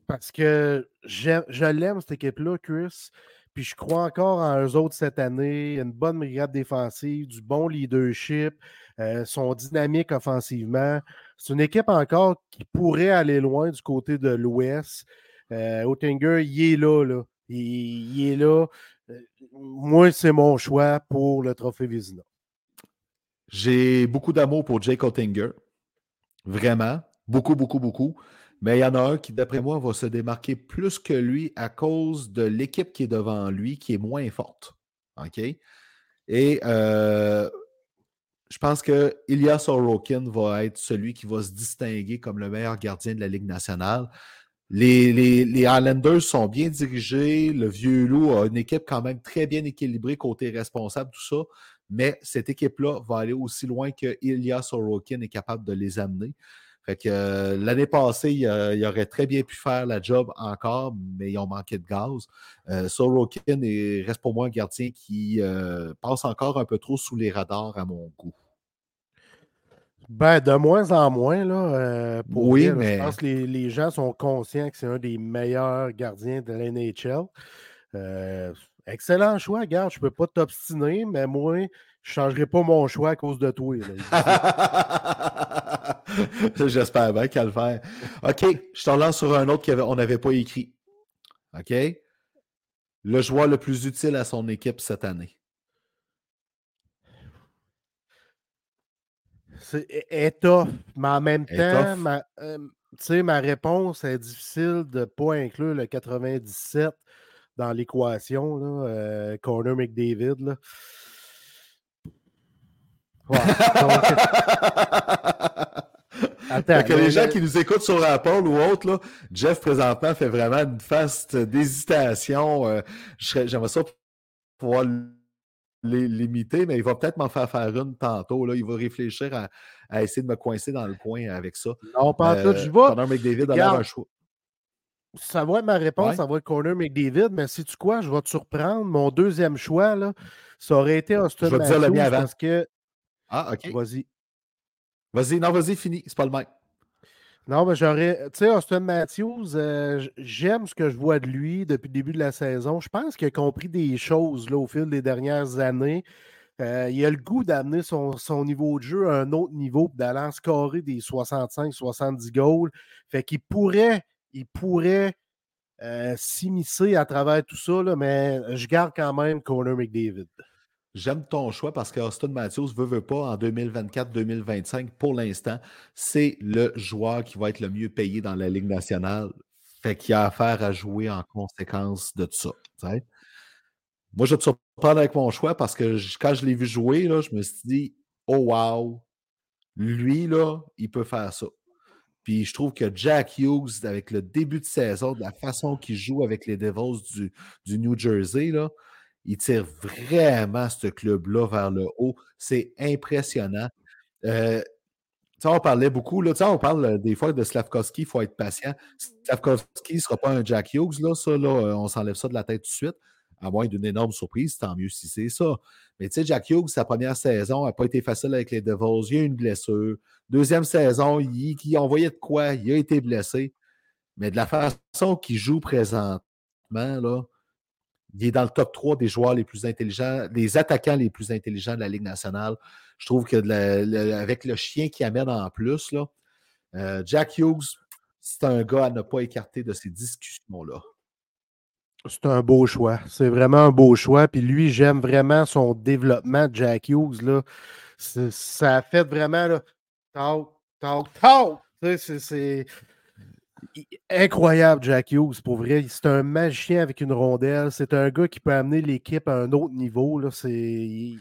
parce que je l'aime, cette équipe-là, Chris. Puis je crois encore en eux autres cette année. Une bonne brigade défensive, du bon leadership, euh, sont dynamiques offensivement. C'est une équipe encore qui pourrait aller loin du côté de l'Ouest. Euh, Oettinger, il est là, là. Il, est là. Euh, moi, c'est mon choix pour le trophée Vizina. J'ai beaucoup d'amour pour Jake Oettinger. Vraiment. Beaucoup, beaucoup, beaucoup. Mais il y en a un qui, d'après moi, va se démarquer plus que lui à cause de l'équipe qui est devant lui, qui est moins forte. Et euh, je pense que Ilya Sorokin va être celui qui va se distinguer comme le meilleur gardien de la Ligue nationale. Les, les, les Highlanders sont bien dirigés. Le vieux loup a une équipe quand même très bien équilibrée côté responsable, tout ça. Mais cette équipe-là va aller aussi loin que Ilya Sorokin est capable de les amener. Fait que euh, l'année passée, il, aurait très bien pu faire la job encore, mais ils ont manqué de gaz. Euh, Sorokin reste pour moi un gardien qui euh, passe encore un peu trop sous les radars à mon goût. Ben, de moins en moins, là. oui, mais. Je pense que les, gens sont conscients que c'est un des meilleurs gardiens de l'NHL. excellent choix, regarde, je ne peux pas t'obstiner, mais moi, je ne changerai pas mon choix à cause de toi. J'espère bien qu'elle le faire. OK, je t'en lance sur un autre qu'on n'avait pas écrit. OK? Le joueur le plus utile à son équipe cette année. C'est mais en même temps, ma, euh, ma réponse est difficile de ne pas inclure le 97 dans l'équation. Euh, Corner McDavid. Là. Que les gens qui nous écoutent sur Apple ou autre, là, Jeff présentement fait vraiment une phase d'hésitation. Euh, j'aimerais ça pouvoir l'imiter, mais il va peut-être m'en faire faire une tantôt. Là. Il va réfléchir à, essayer de me coincer dans le coin avec ça. Non, pas tout. Je vois. Connor McDavid a un choix. Ça va être ma réponse, ça va être Connor McDavid, mais si tu quoi, je vais te surprendre. Mon deuxième choix, là, ça aurait été Austin je vais Matthews. Te dire le Parce que... Ah, OK. Vas-y. Vas-y, non, vas-y, fini. C'est pas le même. Non, mais j'aurais. Tu sais, Austin Matthews, euh, j'aime ce que je vois de lui depuis le début de la saison. Je pense qu'il a compris des choses là, au fil des dernières années. Euh, il a le goût d'amener son, niveau de jeu à un autre niveau, d'aller en scorer des 65-70 goals. Fait qu'il pourrait il pourrait euh, s'immiscer à travers tout ça, mais je garde quand même Connor McDavid. J'aime ton choix parce qu'Austin Matthews veut, veut pas en 2024-2025, pour l'instant, c'est le joueur qui va être le mieux payé dans la Ligue nationale. Fait qu'il a affaire à jouer en conséquence de ça. Moi, je te surprends avec mon choix parce que quand je l'ai vu jouer, là, je me suis dit Oh wow, lui, là, il peut faire ça. Puis je trouve que Jack Hughes, avec le début de saison, de la façon qu'il joue avec les Devils du, du New Jersey, là, il tire vraiment ce club-là vers le haut. C'est impressionnant. Euh, on parlait beaucoup, là, on parle euh, des fois de Slavkovski, il faut être patient. Slavkovski ne sera pas un Jack Hughes, là, ça, là, euh, on s'enlève ça de la tête tout de suite, à moins d'une énorme surprise, tant mieux si c'est ça. Mais tu sais, Jack Hughes, sa première saison n'a pas été facile avec les Devils. Il a eu une blessure. Deuxième saison, il, il de quoi? Il a été blessé. Mais de la façon qu'il joue présentement, là, il est dans le top 3 des joueurs les plus intelligents, des attaquants les plus intelligents de la Ligue nationale. Je trouve que avec le chien qui amène en plus, euh, Jack Hughes, c'est un gars à ne pas écarter de ces discussions-là. C'est un beau choix. C'est vraiment un beau choix. Puis lui, j'aime vraiment son développement, Jack Hughes. Là. Ça a fait vraiment talk, talk, talk. C'est incroyable, Jack Hughes, pour vrai. C'est un magicien avec une rondelle. C'est un gars qui peut amener l'équipe à un autre niveau. Là. C'est...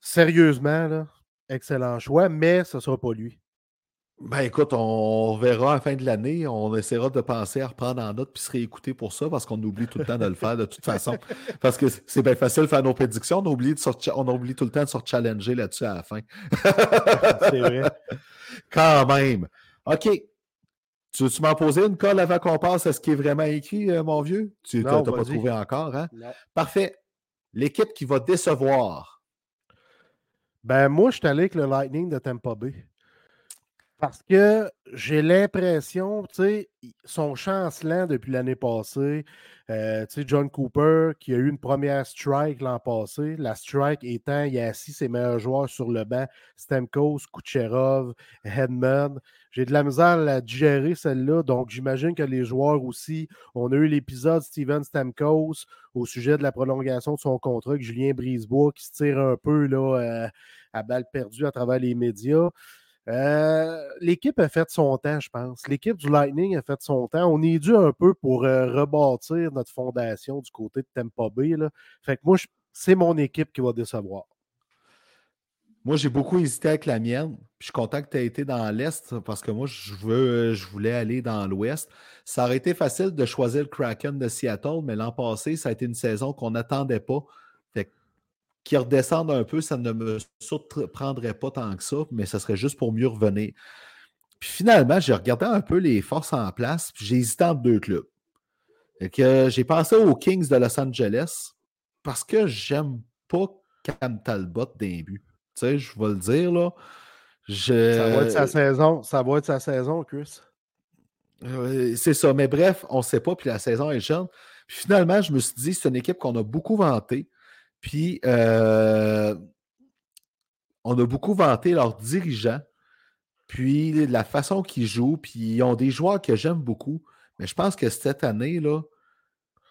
Sérieusement, là, excellent choix, mais ce ne sera pas lui. Ben écoute, on verra à la fin de l'année. On essaiera de penser à reprendre en note puis se réécouter pour ça parce qu'on oublie tout le temps de le faire de toute façon. Parce que c'est bien facile de faire nos prédictions. On oublie, de on oublie tout le temps de se challenger là-dessus à la fin. c'est vrai. Quand même. OK. Tu veux-tu m'en poser une colle avant qu'on passe à ce qui est vraiment écrit, euh, mon vieux? Tu n'as pas trouvé encore, hein? Parfait. L'équipe qui va décevoir. Ben, moi, je suis allé avec le Lightning de Tampa Bay. Parce que j'ai l'impression, tu sais, son chancelant depuis l'année passée, euh, tu sais, John Cooper, qui a eu une première strike l'an passé, la strike étant, il a assis ses meilleurs joueurs sur le banc, Stamkos, Kucherov, Hedman. J'ai de la misère à digérer celle-là, donc j'imagine que les joueurs aussi, on a eu l'épisode Steven Stamkos au sujet de la prolongation de son contrat avec Julien Brisebois qui se tire un peu là, euh, à balle perdue à travers les médias. Euh, l'équipe a fait son temps, je pense. L'équipe du Lightning a fait son temps. On est dû un peu pour euh, rebâtir notre fondation du côté de Tampa Bay. Fait que moi, c'est mon équipe qui va décevoir. Moi, j'ai beaucoup hésité avec la mienne. je suis content que tu aies été dans l'Est parce que moi, je, veux, je voulais aller dans l'Ouest. Ça aurait été facile de choisir le Kraken de Seattle, mais l'an passé, ça a été une saison qu'on n'attendait pas qui redescendent un peu, ça ne me surprendrait pas tant que ça, mais ça serait juste pour mieux revenir. Puis finalement, j'ai regardé un peu les forces en place, puis j'ai hésité entre deux clubs. que j'ai pensé aux Kings de Los Angeles parce que j'aime pas Cam Talbot d'un but. Tu sais, je vais le dire là. Ça va être sa saison. Ça va être sa saison, Chris. c'est ça. Mais bref, on ne sait pas, puis la saison est jeune. Puis finalement, je me suis dit, c'est une équipe qu'on a beaucoup vantée. Puis, euh, on a beaucoup vanté leurs dirigeants, puis la façon qu'ils jouent, puis ils ont des joueurs que j'aime beaucoup. Mais je pense que cette année, là,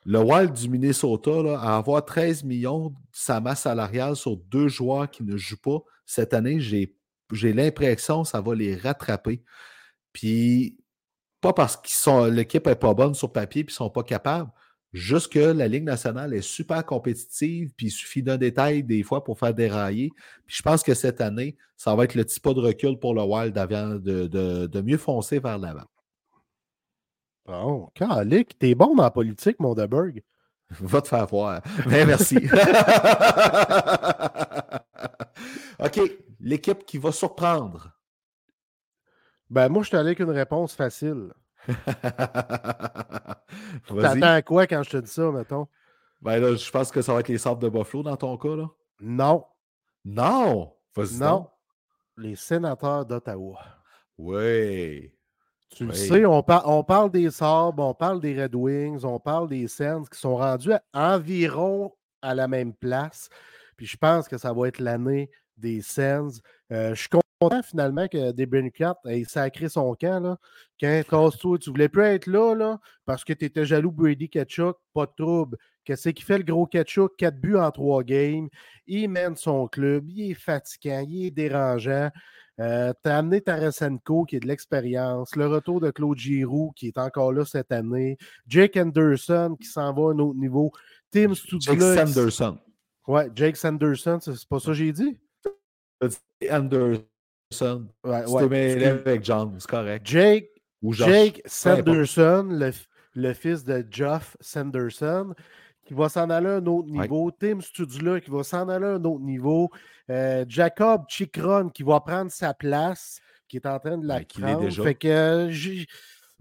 le Wild du Minnesota, à avoir 13 millions de sa masse salariale sur deux joueurs qui ne jouent pas, cette année, j'ai, l'impression que ça va les rattraper. Puis, pas parce que l'équipe n'est pas bonne sur papier et qu'ils ne sont pas capables, Juste que la Ligue nationale est super compétitive, puis il suffit d'un détail des fois pour faire dérailler. Puis je pense que cette année, ça va être le petit pas de recul pour le Wild de, de, mieux foncer vers l'avant. Bon, Calic, t'es bon dans la politique, mon Deberg. Va te faire voir. Mais merci. OK, l'équipe qui va surprendre. Ben, moi, je suis allé avec une réponse facile. T'attends quoi quand je te dis ça, mettons? Ben là, je pense que ça va être les sables de Buffalo dans ton cas, là. Non. Non! Non. Les sénateurs d'Ottawa. Oui. Tu le sais, on, on, parle des Sabres, on parle des Red Wings, on parle des Sens qui sont rendus environ à la même place. Puis je pense que ça va être l'année des Sens. Euh, je suis content finalement que Debrincat ait sacré son camp. Là. Quand casse-toi, tu voulais plus être là, là parce que tu étais jaloux Brady Ketchuk, pas de trouble. Qu'est-ce qui fait le gros Ketchuk? Quatre buts en trois games. Il mène son club, il est fatigant, il est dérangeant. Euh, tu as amené Tarasenko qui est de l'expérience, le retour de Claude Giroux qui est encore là cette année, Jake Anderson qui s'en va à un autre niveau, Tim Jake Sanderson. Ouais, Jake Sanderson, c'est pas ça que j'ai dit? Anderson. Ouais, ouais. avec John, c'est correct. Jake, Jake Sanderson, le, le, fils de Geoff Sanderson, qui va s'en aller à un autre niveau. Tim Studula qui va s'en aller à un autre niveau. Euh, Jacob Chikron qui va prendre sa place, qui est en train de la prendre. Fait que, euh,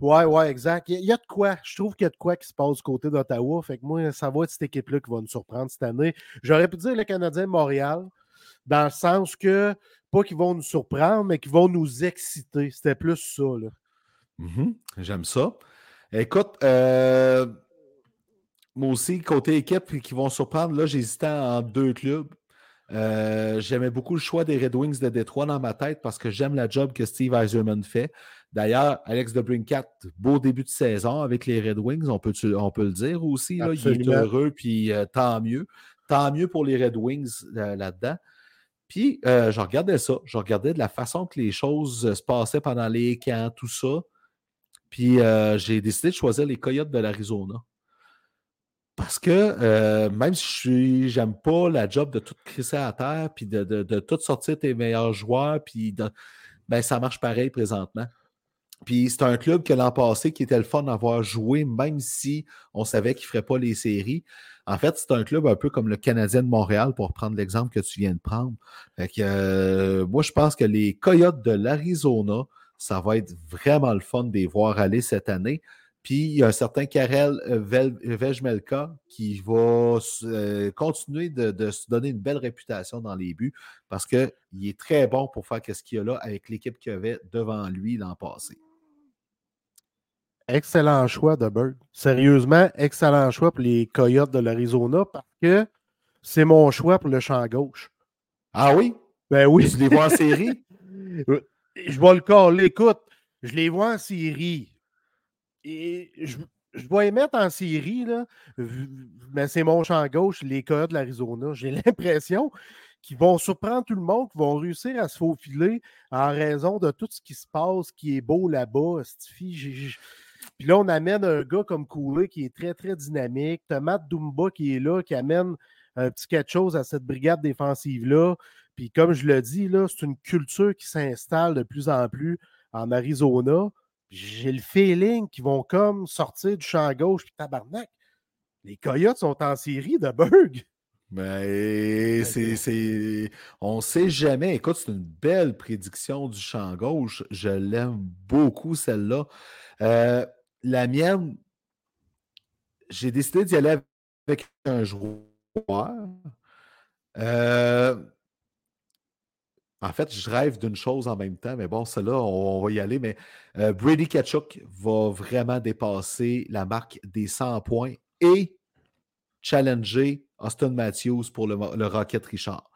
ouais, ouais, exact. Il y, a de quoi. Je trouve qu'il y a de quoi qui se passe du côté d'Ottawa. Fait que moi, ça va être cette équipe-là qui va nous surprendre cette année. J'aurais pu dire le Canadien Montréal, dans le sens que, pas qu'ils vont nous surprendre, mais qu'ils vont nous exciter. C'était plus ça. Là. Mm-hmm. J'aime ça. Écoute, euh, moi aussi, côté équipe qui vont surprendre, là, j'hésitais en deux clubs. Euh, j'aimais beaucoup le choix des Red Wings de Détroit dans ma tête parce que j'aime la job que Steve Eiserman fait. D'ailleurs, Alex de Brincat, beau début de saison avec les Red Wings, on peut, on peut le dire aussi. Là, il est heureux, puis euh, tant mieux. Tant mieux pour les Red Wings euh, là-dedans. Puis, je regardais ça. Je regardais de la façon que les choses se passaient pendant les camps, tout ça. Puis, j'ai décidé de choisir les Coyotes de l'Arizona. Parce que euh, même si je n'aime pas la job de tout crisser à terre, puis de, de, tout sortir tes meilleurs joueurs, puis ben, ça marche pareil présentement. Puis c'est un club que l'an passé qui était le fun d'avoir joué, même si on savait qu'il ne ferait pas les séries. En fait, c'est un club un peu comme le Canadien de Montréal, pour prendre l'exemple que tu viens de prendre. Euh, moi, je pense que les Coyotes de l'Arizona, ça va être vraiment le fun de les voir aller cette année. Puis il y a un certain Karel euh, Vejmelka qui va euh, continuer de, se donner une belle réputation dans les buts parce qu'il est très bon pour faire ce qu'il y a là avec l'équipe qu'il avait devant lui l'an passé. Excellent choix de Bird. Sérieusement, excellent choix pour les Coyotes de l'Arizona parce que c'est mon choix pour le champ gauche. Ah oui? Ben oui. Tu les vois en série? je vois le corps. Écoute, je les vois en série je, vais les mettre en série, mais c'est mon champ gauche, les cas de l'Arizona. J'ai l'impression qu'ils vont surprendre tout le monde, qu'ils vont réussir à se faufiler en raison de tout ce qui se passe, qui est beau là-bas. Puis là, on amène un gars comme Cooley qui est très, très dynamique. Tu Matt Dumba qui est là, qui amène un petit quelque chose à cette brigade défensive-là. Puis comme je le dis, c'est une culture qui s'installe de plus en plus en Arizona j'ai le feeling qu'ils vont comme sortir du champ gauche puis tabarnak. Les Coyotes sont en série de Berg. Mais c'est. On ne sait jamais. Écoute, c'est une belle prédiction du champ gauche. Je l'aime beaucoup, celle-là. Euh, la mienne, j'ai décidé d'y aller avec un joueur. Euh, en fait, je rêve d'une chose en même temps, mais bon, celle-là, on, va y aller. Mais euh, Brady Kachuk va vraiment dépasser la marque des 100 points et challenger Austin Matthews pour le, Rocket Richard.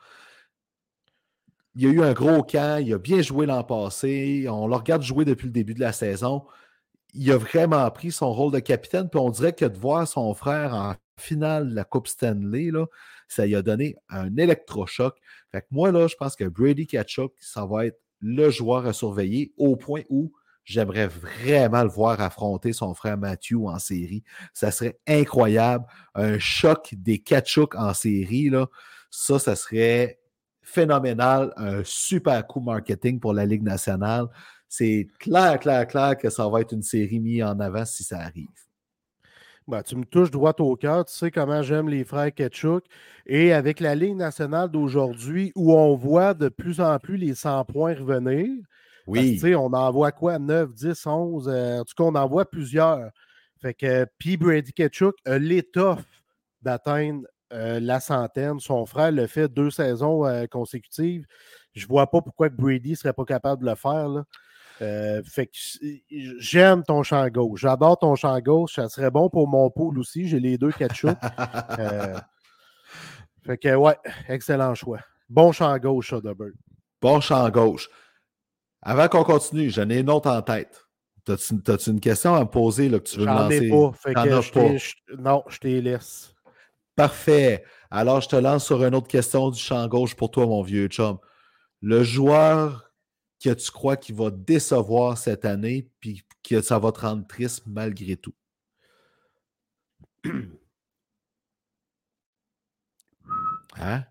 Il y a eu un gros camp, il a bien joué l'an passé, on le regarde jouer depuis le début de la saison. Il a vraiment pris son rôle de capitaine, puis on dirait que de voir son frère en finale de la Coupe Stanley, là, ça lui a donné un électrochoc. Fait que moi, là, je pense que Brady Kachuk, ça va être le joueur à surveiller au point où j'aimerais vraiment le voir affronter son frère Matthew en série. Ça serait incroyable. Un choc des Kachuk en série, ça, ça serait phénoménal. Un super coup marketing pour la Ligue nationale. C'est clair, clair, clair que ça va être une série mise en avant si ça arrive. Ben, tu me touches droit au cœur. Tu sais comment j'aime les frères Ketchuk. Et avec la Ligue nationale d'aujourd'hui, où on voit de plus en plus les 100 points revenir, oui. on en voit quoi? 9, 10, 11 En tout cas, on en voit plusieurs. Fait que P. Brady Ketchuk a l'étoffe d'atteindre euh, la centaine. Son frère le fait deux saisons euh, consécutives. Je ne vois pas pourquoi Brady ne serait pas capable de le faire. Là. Euh, fait que j'aime ton champ gauche. J'adore ton champ gauche. Ça serait bon pour mon pool aussi. J'ai les deux ketchup. euh, fait que ouais, excellent choix. Bon champ gauche, ça, Bon champ gauche. Avant qu'on continue, j'en ai une autre en tête. T'as-tu une question à me poser là, que tu veux me J'en lancer? ai pas. Fait que je pas. je- non, je t'ai laisse. Parfait. Alors, je te lance sur une autre question du champ gauche pour toi, mon vieux chum. Le joueur que tu crois qui va décevoir cette année, puis que ça va te rendre triste malgré tout? Hein?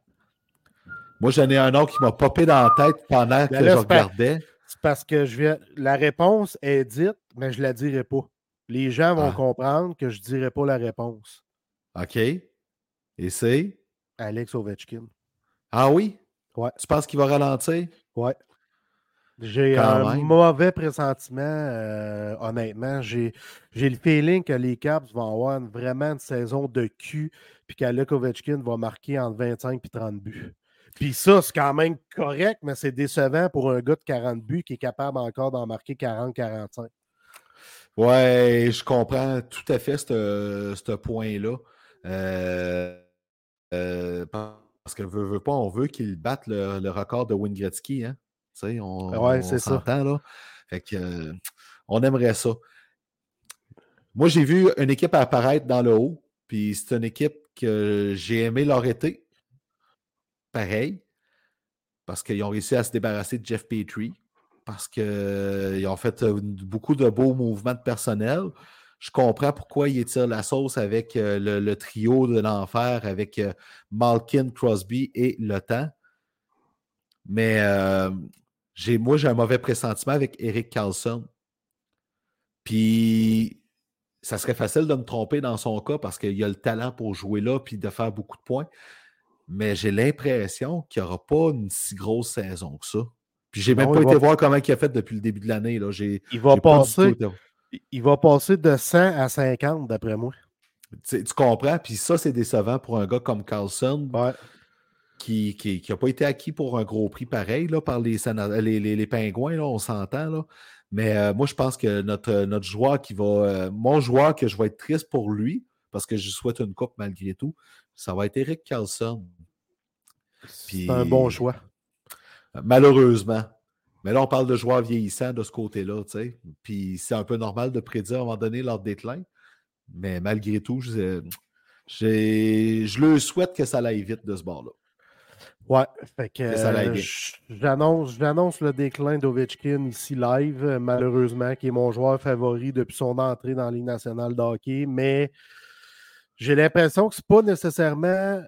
Moi, j'en ai un autre qui m'a popé dans la tête pendant que Ben là, je regardais. C'est parce que je viens. La réponse est dite, mais je ne la dirai pas. Les gens vont Ah. comprendre que je ne dirai pas la réponse. OK. Et c'est? Alex Ovechkin. Ah oui? Ouais. Tu penses qu'il va ralentir? Ouais. J'ai un même. mauvais pressentiment, euh, honnêtement. J'ai le feeling que les Caps vont avoir une- vraiment une saison de cul, puis qu'Alec Ovechkin va marquer entre 25 et 30 buts. Puis ça, c'est quand même correct, mais c'est décevant pour un gars de 40 buts qui est capable encore d'en marquer 40-45. Ouais, je comprends tout à fait ce ce point-là. Euh, euh, parce que veut, veut pas, on veut qu'il batte le, le record de Wayne Gretzky, hein? On, Ouais, c'est ça. là. Fait que, euh, on aimerait ça. Moi, j'ai vu une équipe apparaître dans le haut, puis c'est une équipe que j'ai aimé leur été. Pareil, parce qu'ils ont réussi à se débarrasser de Jeff Petrie, parce qu'ils ont fait euh, beaucoup de beaux mouvements de personnel. Je comprends pourquoi ils étirent la sauce avec euh, le, le trio de l'enfer, avec euh, Malkin, Crosby et Le Temps. Mais euh, j'ai, moi, j'ai un mauvais pressentiment avec Eric Carlson. Puis, ça serait facile de me tromper dans son cas parce qu'il a le talent pour jouer là puis de faire beaucoup de points. Mais j'ai l'impression qu'il n'y aura pas une si grosse saison que ça. Puis, j'ai même Non, pas été va- voir comment il a fait depuis le début de l'année. Là. J'ai, Il va j'ai passer. Il va passer de 100 à 50, d'après moi. Tu tu comprends? Puis ça, c'est décevant pour un gars comme Carlson Ouais. Qui n'a qui, pas été acquis pour un gros prix pareil là, par les, les, les- les Pingouins, là, on s'entend. Là. Mais euh, moi, je pense que notre, notre joueur qui va. euh, mon joueur que je vais être triste pour lui, parce que je lui souhaite une coupe malgré tout, ça va être Eric Carlson. C'est un bon choix. Malheureusement. Mais là, on parle de joueurs vieillissants de ce côté-là, tu sais. Puis c'est un peu normal de prédire à un moment donné leur déclin. Mais malgré tout, je, j'ai- je le souhaite que ça aille vite de ce bord-là. Ouais, fait que euh, j'annonce, j'annonce le déclin d'Ovechkin ici live, malheureusement, qui est mon joueur favori depuis son entrée dans la Ligue nationale de hockey, mais j'ai l'impression que c'est pas nécessairement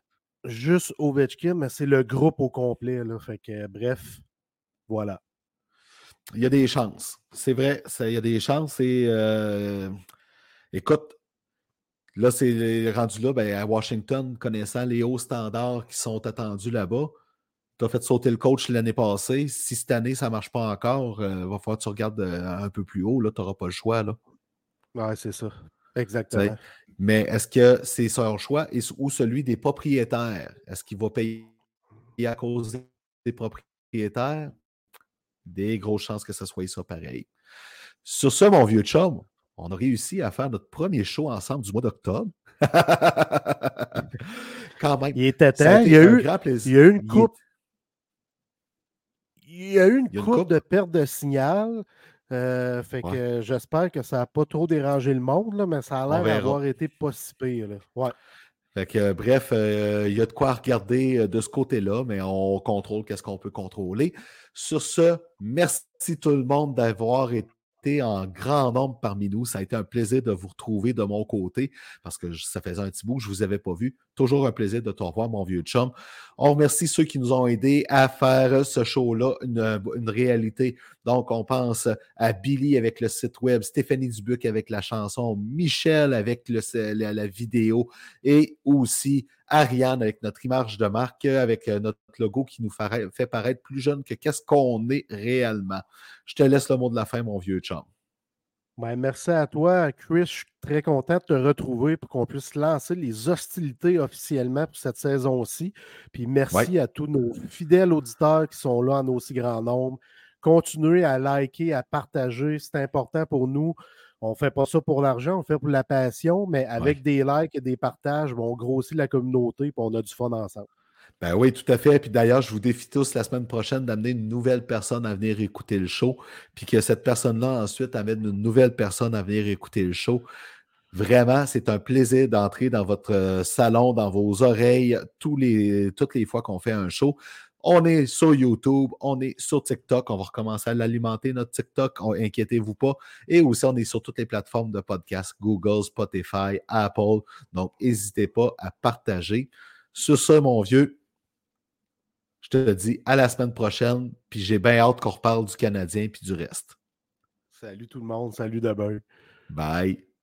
juste Ovechkin, mais c'est le groupe au complet. Là, fait que bref, voilà. Il y a des chances. C'est vrai, ça- il y a des chances. Et euh, écoute, là, c'est rendu là, ben, à Washington, connaissant les hauts standards qui sont attendus là-bas. Tu as fait sauter le coach l'année passée. Si cette année, ça ne marche pas encore, il va falloir que tu regardes euh, un peu plus haut. Tu n'auras pas le choix. Là. Ouais, c'est ça. Exactement. Mais est-ce que c'est son choix? Et- ou celui des propriétaires? Est-ce qu'il va payer à cause des propriétaires? Des grosses chances que ce soit ça pareil. Sur ce, mon vieux chum, on a réussi à faire notre premier show ensemble du mois d'octobre. Quand même. Il était temps. Il y a eu, grand plaisir. il y a eu une coupe. Il y a eu une coupe coupe. de perte de signal. euh, fait Ouais. que j'espère que ça n'a pas trop dérangé le monde, là, mais ça a l'air d'avoir été pas si pire. là. Ouais. Fait que, euh, bref, euh, il y a de quoi regarder euh, de ce côté-là, mais on contrôle qu'est-ce qu'on peut contrôler. Sur ce, merci tout le monde d'avoir été en grand nombre parmi nous. Ça a été un plaisir de vous retrouver de mon côté parce que ça faisait un petit bout je ne vous avais pas vu. Toujours un plaisir de te revoir, mon vieux chum. On remercie ceux qui nous ont aidés à faire ce show-là une, réalité. Donc, on pense à Billy avec le site web, Stéphanie Dubuc avec la chanson, Michel avec la, la vidéo et aussi Ariane avec notre image de marque, avec euh, notre logo qui nous fait paraître plus jeune que qu'est-ce qu'on est réellement. Je te laisse le mot de la fin, mon vieux chum. Ben, merci à toi, Chris. Je suis très content de te retrouver pour qu'on puisse lancer les hostilités officiellement pour cette saison-ci. Puis merci à tous nos fidèles auditeurs qui sont là en aussi grand nombre. Continuez à liker, à partager. C'est important pour nous. On ne fait pas ça pour l'argent, on le fait pour la passion, mais avec des likes et des partages, on grossit la communauté et on a du fun ensemble. Ben oui, tout à fait. Puis d'ailleurs, je vous défie tous la semaine prochaine d'amener une nouvelle personne à venir écouter le show. Puis que cette personne-là, ensuite, amène une nouvelle personne à venir écouter le show. Vraiment, c'est un plaisir d'entrer dans votre euh, salon, dans vos oreilles, tous les, toutes les fois qu'on fait un show. On est sur YouTube, on est sur TikTok. On va recommencer à l'alimenter, notre TikTok. Inquiétez-vous pas. Et aussi, on est sur toutes les plateformes de podcast Google, Spotify, Apple. Donc, n'hésitez pas à partager. Sur ça, mon vieux, je te dis à la semaine prochaine. Puis j'ai bien hâte qu'on reparle du Canadien puis du reste. Salut tout le monde. Salut d'abord. Bye.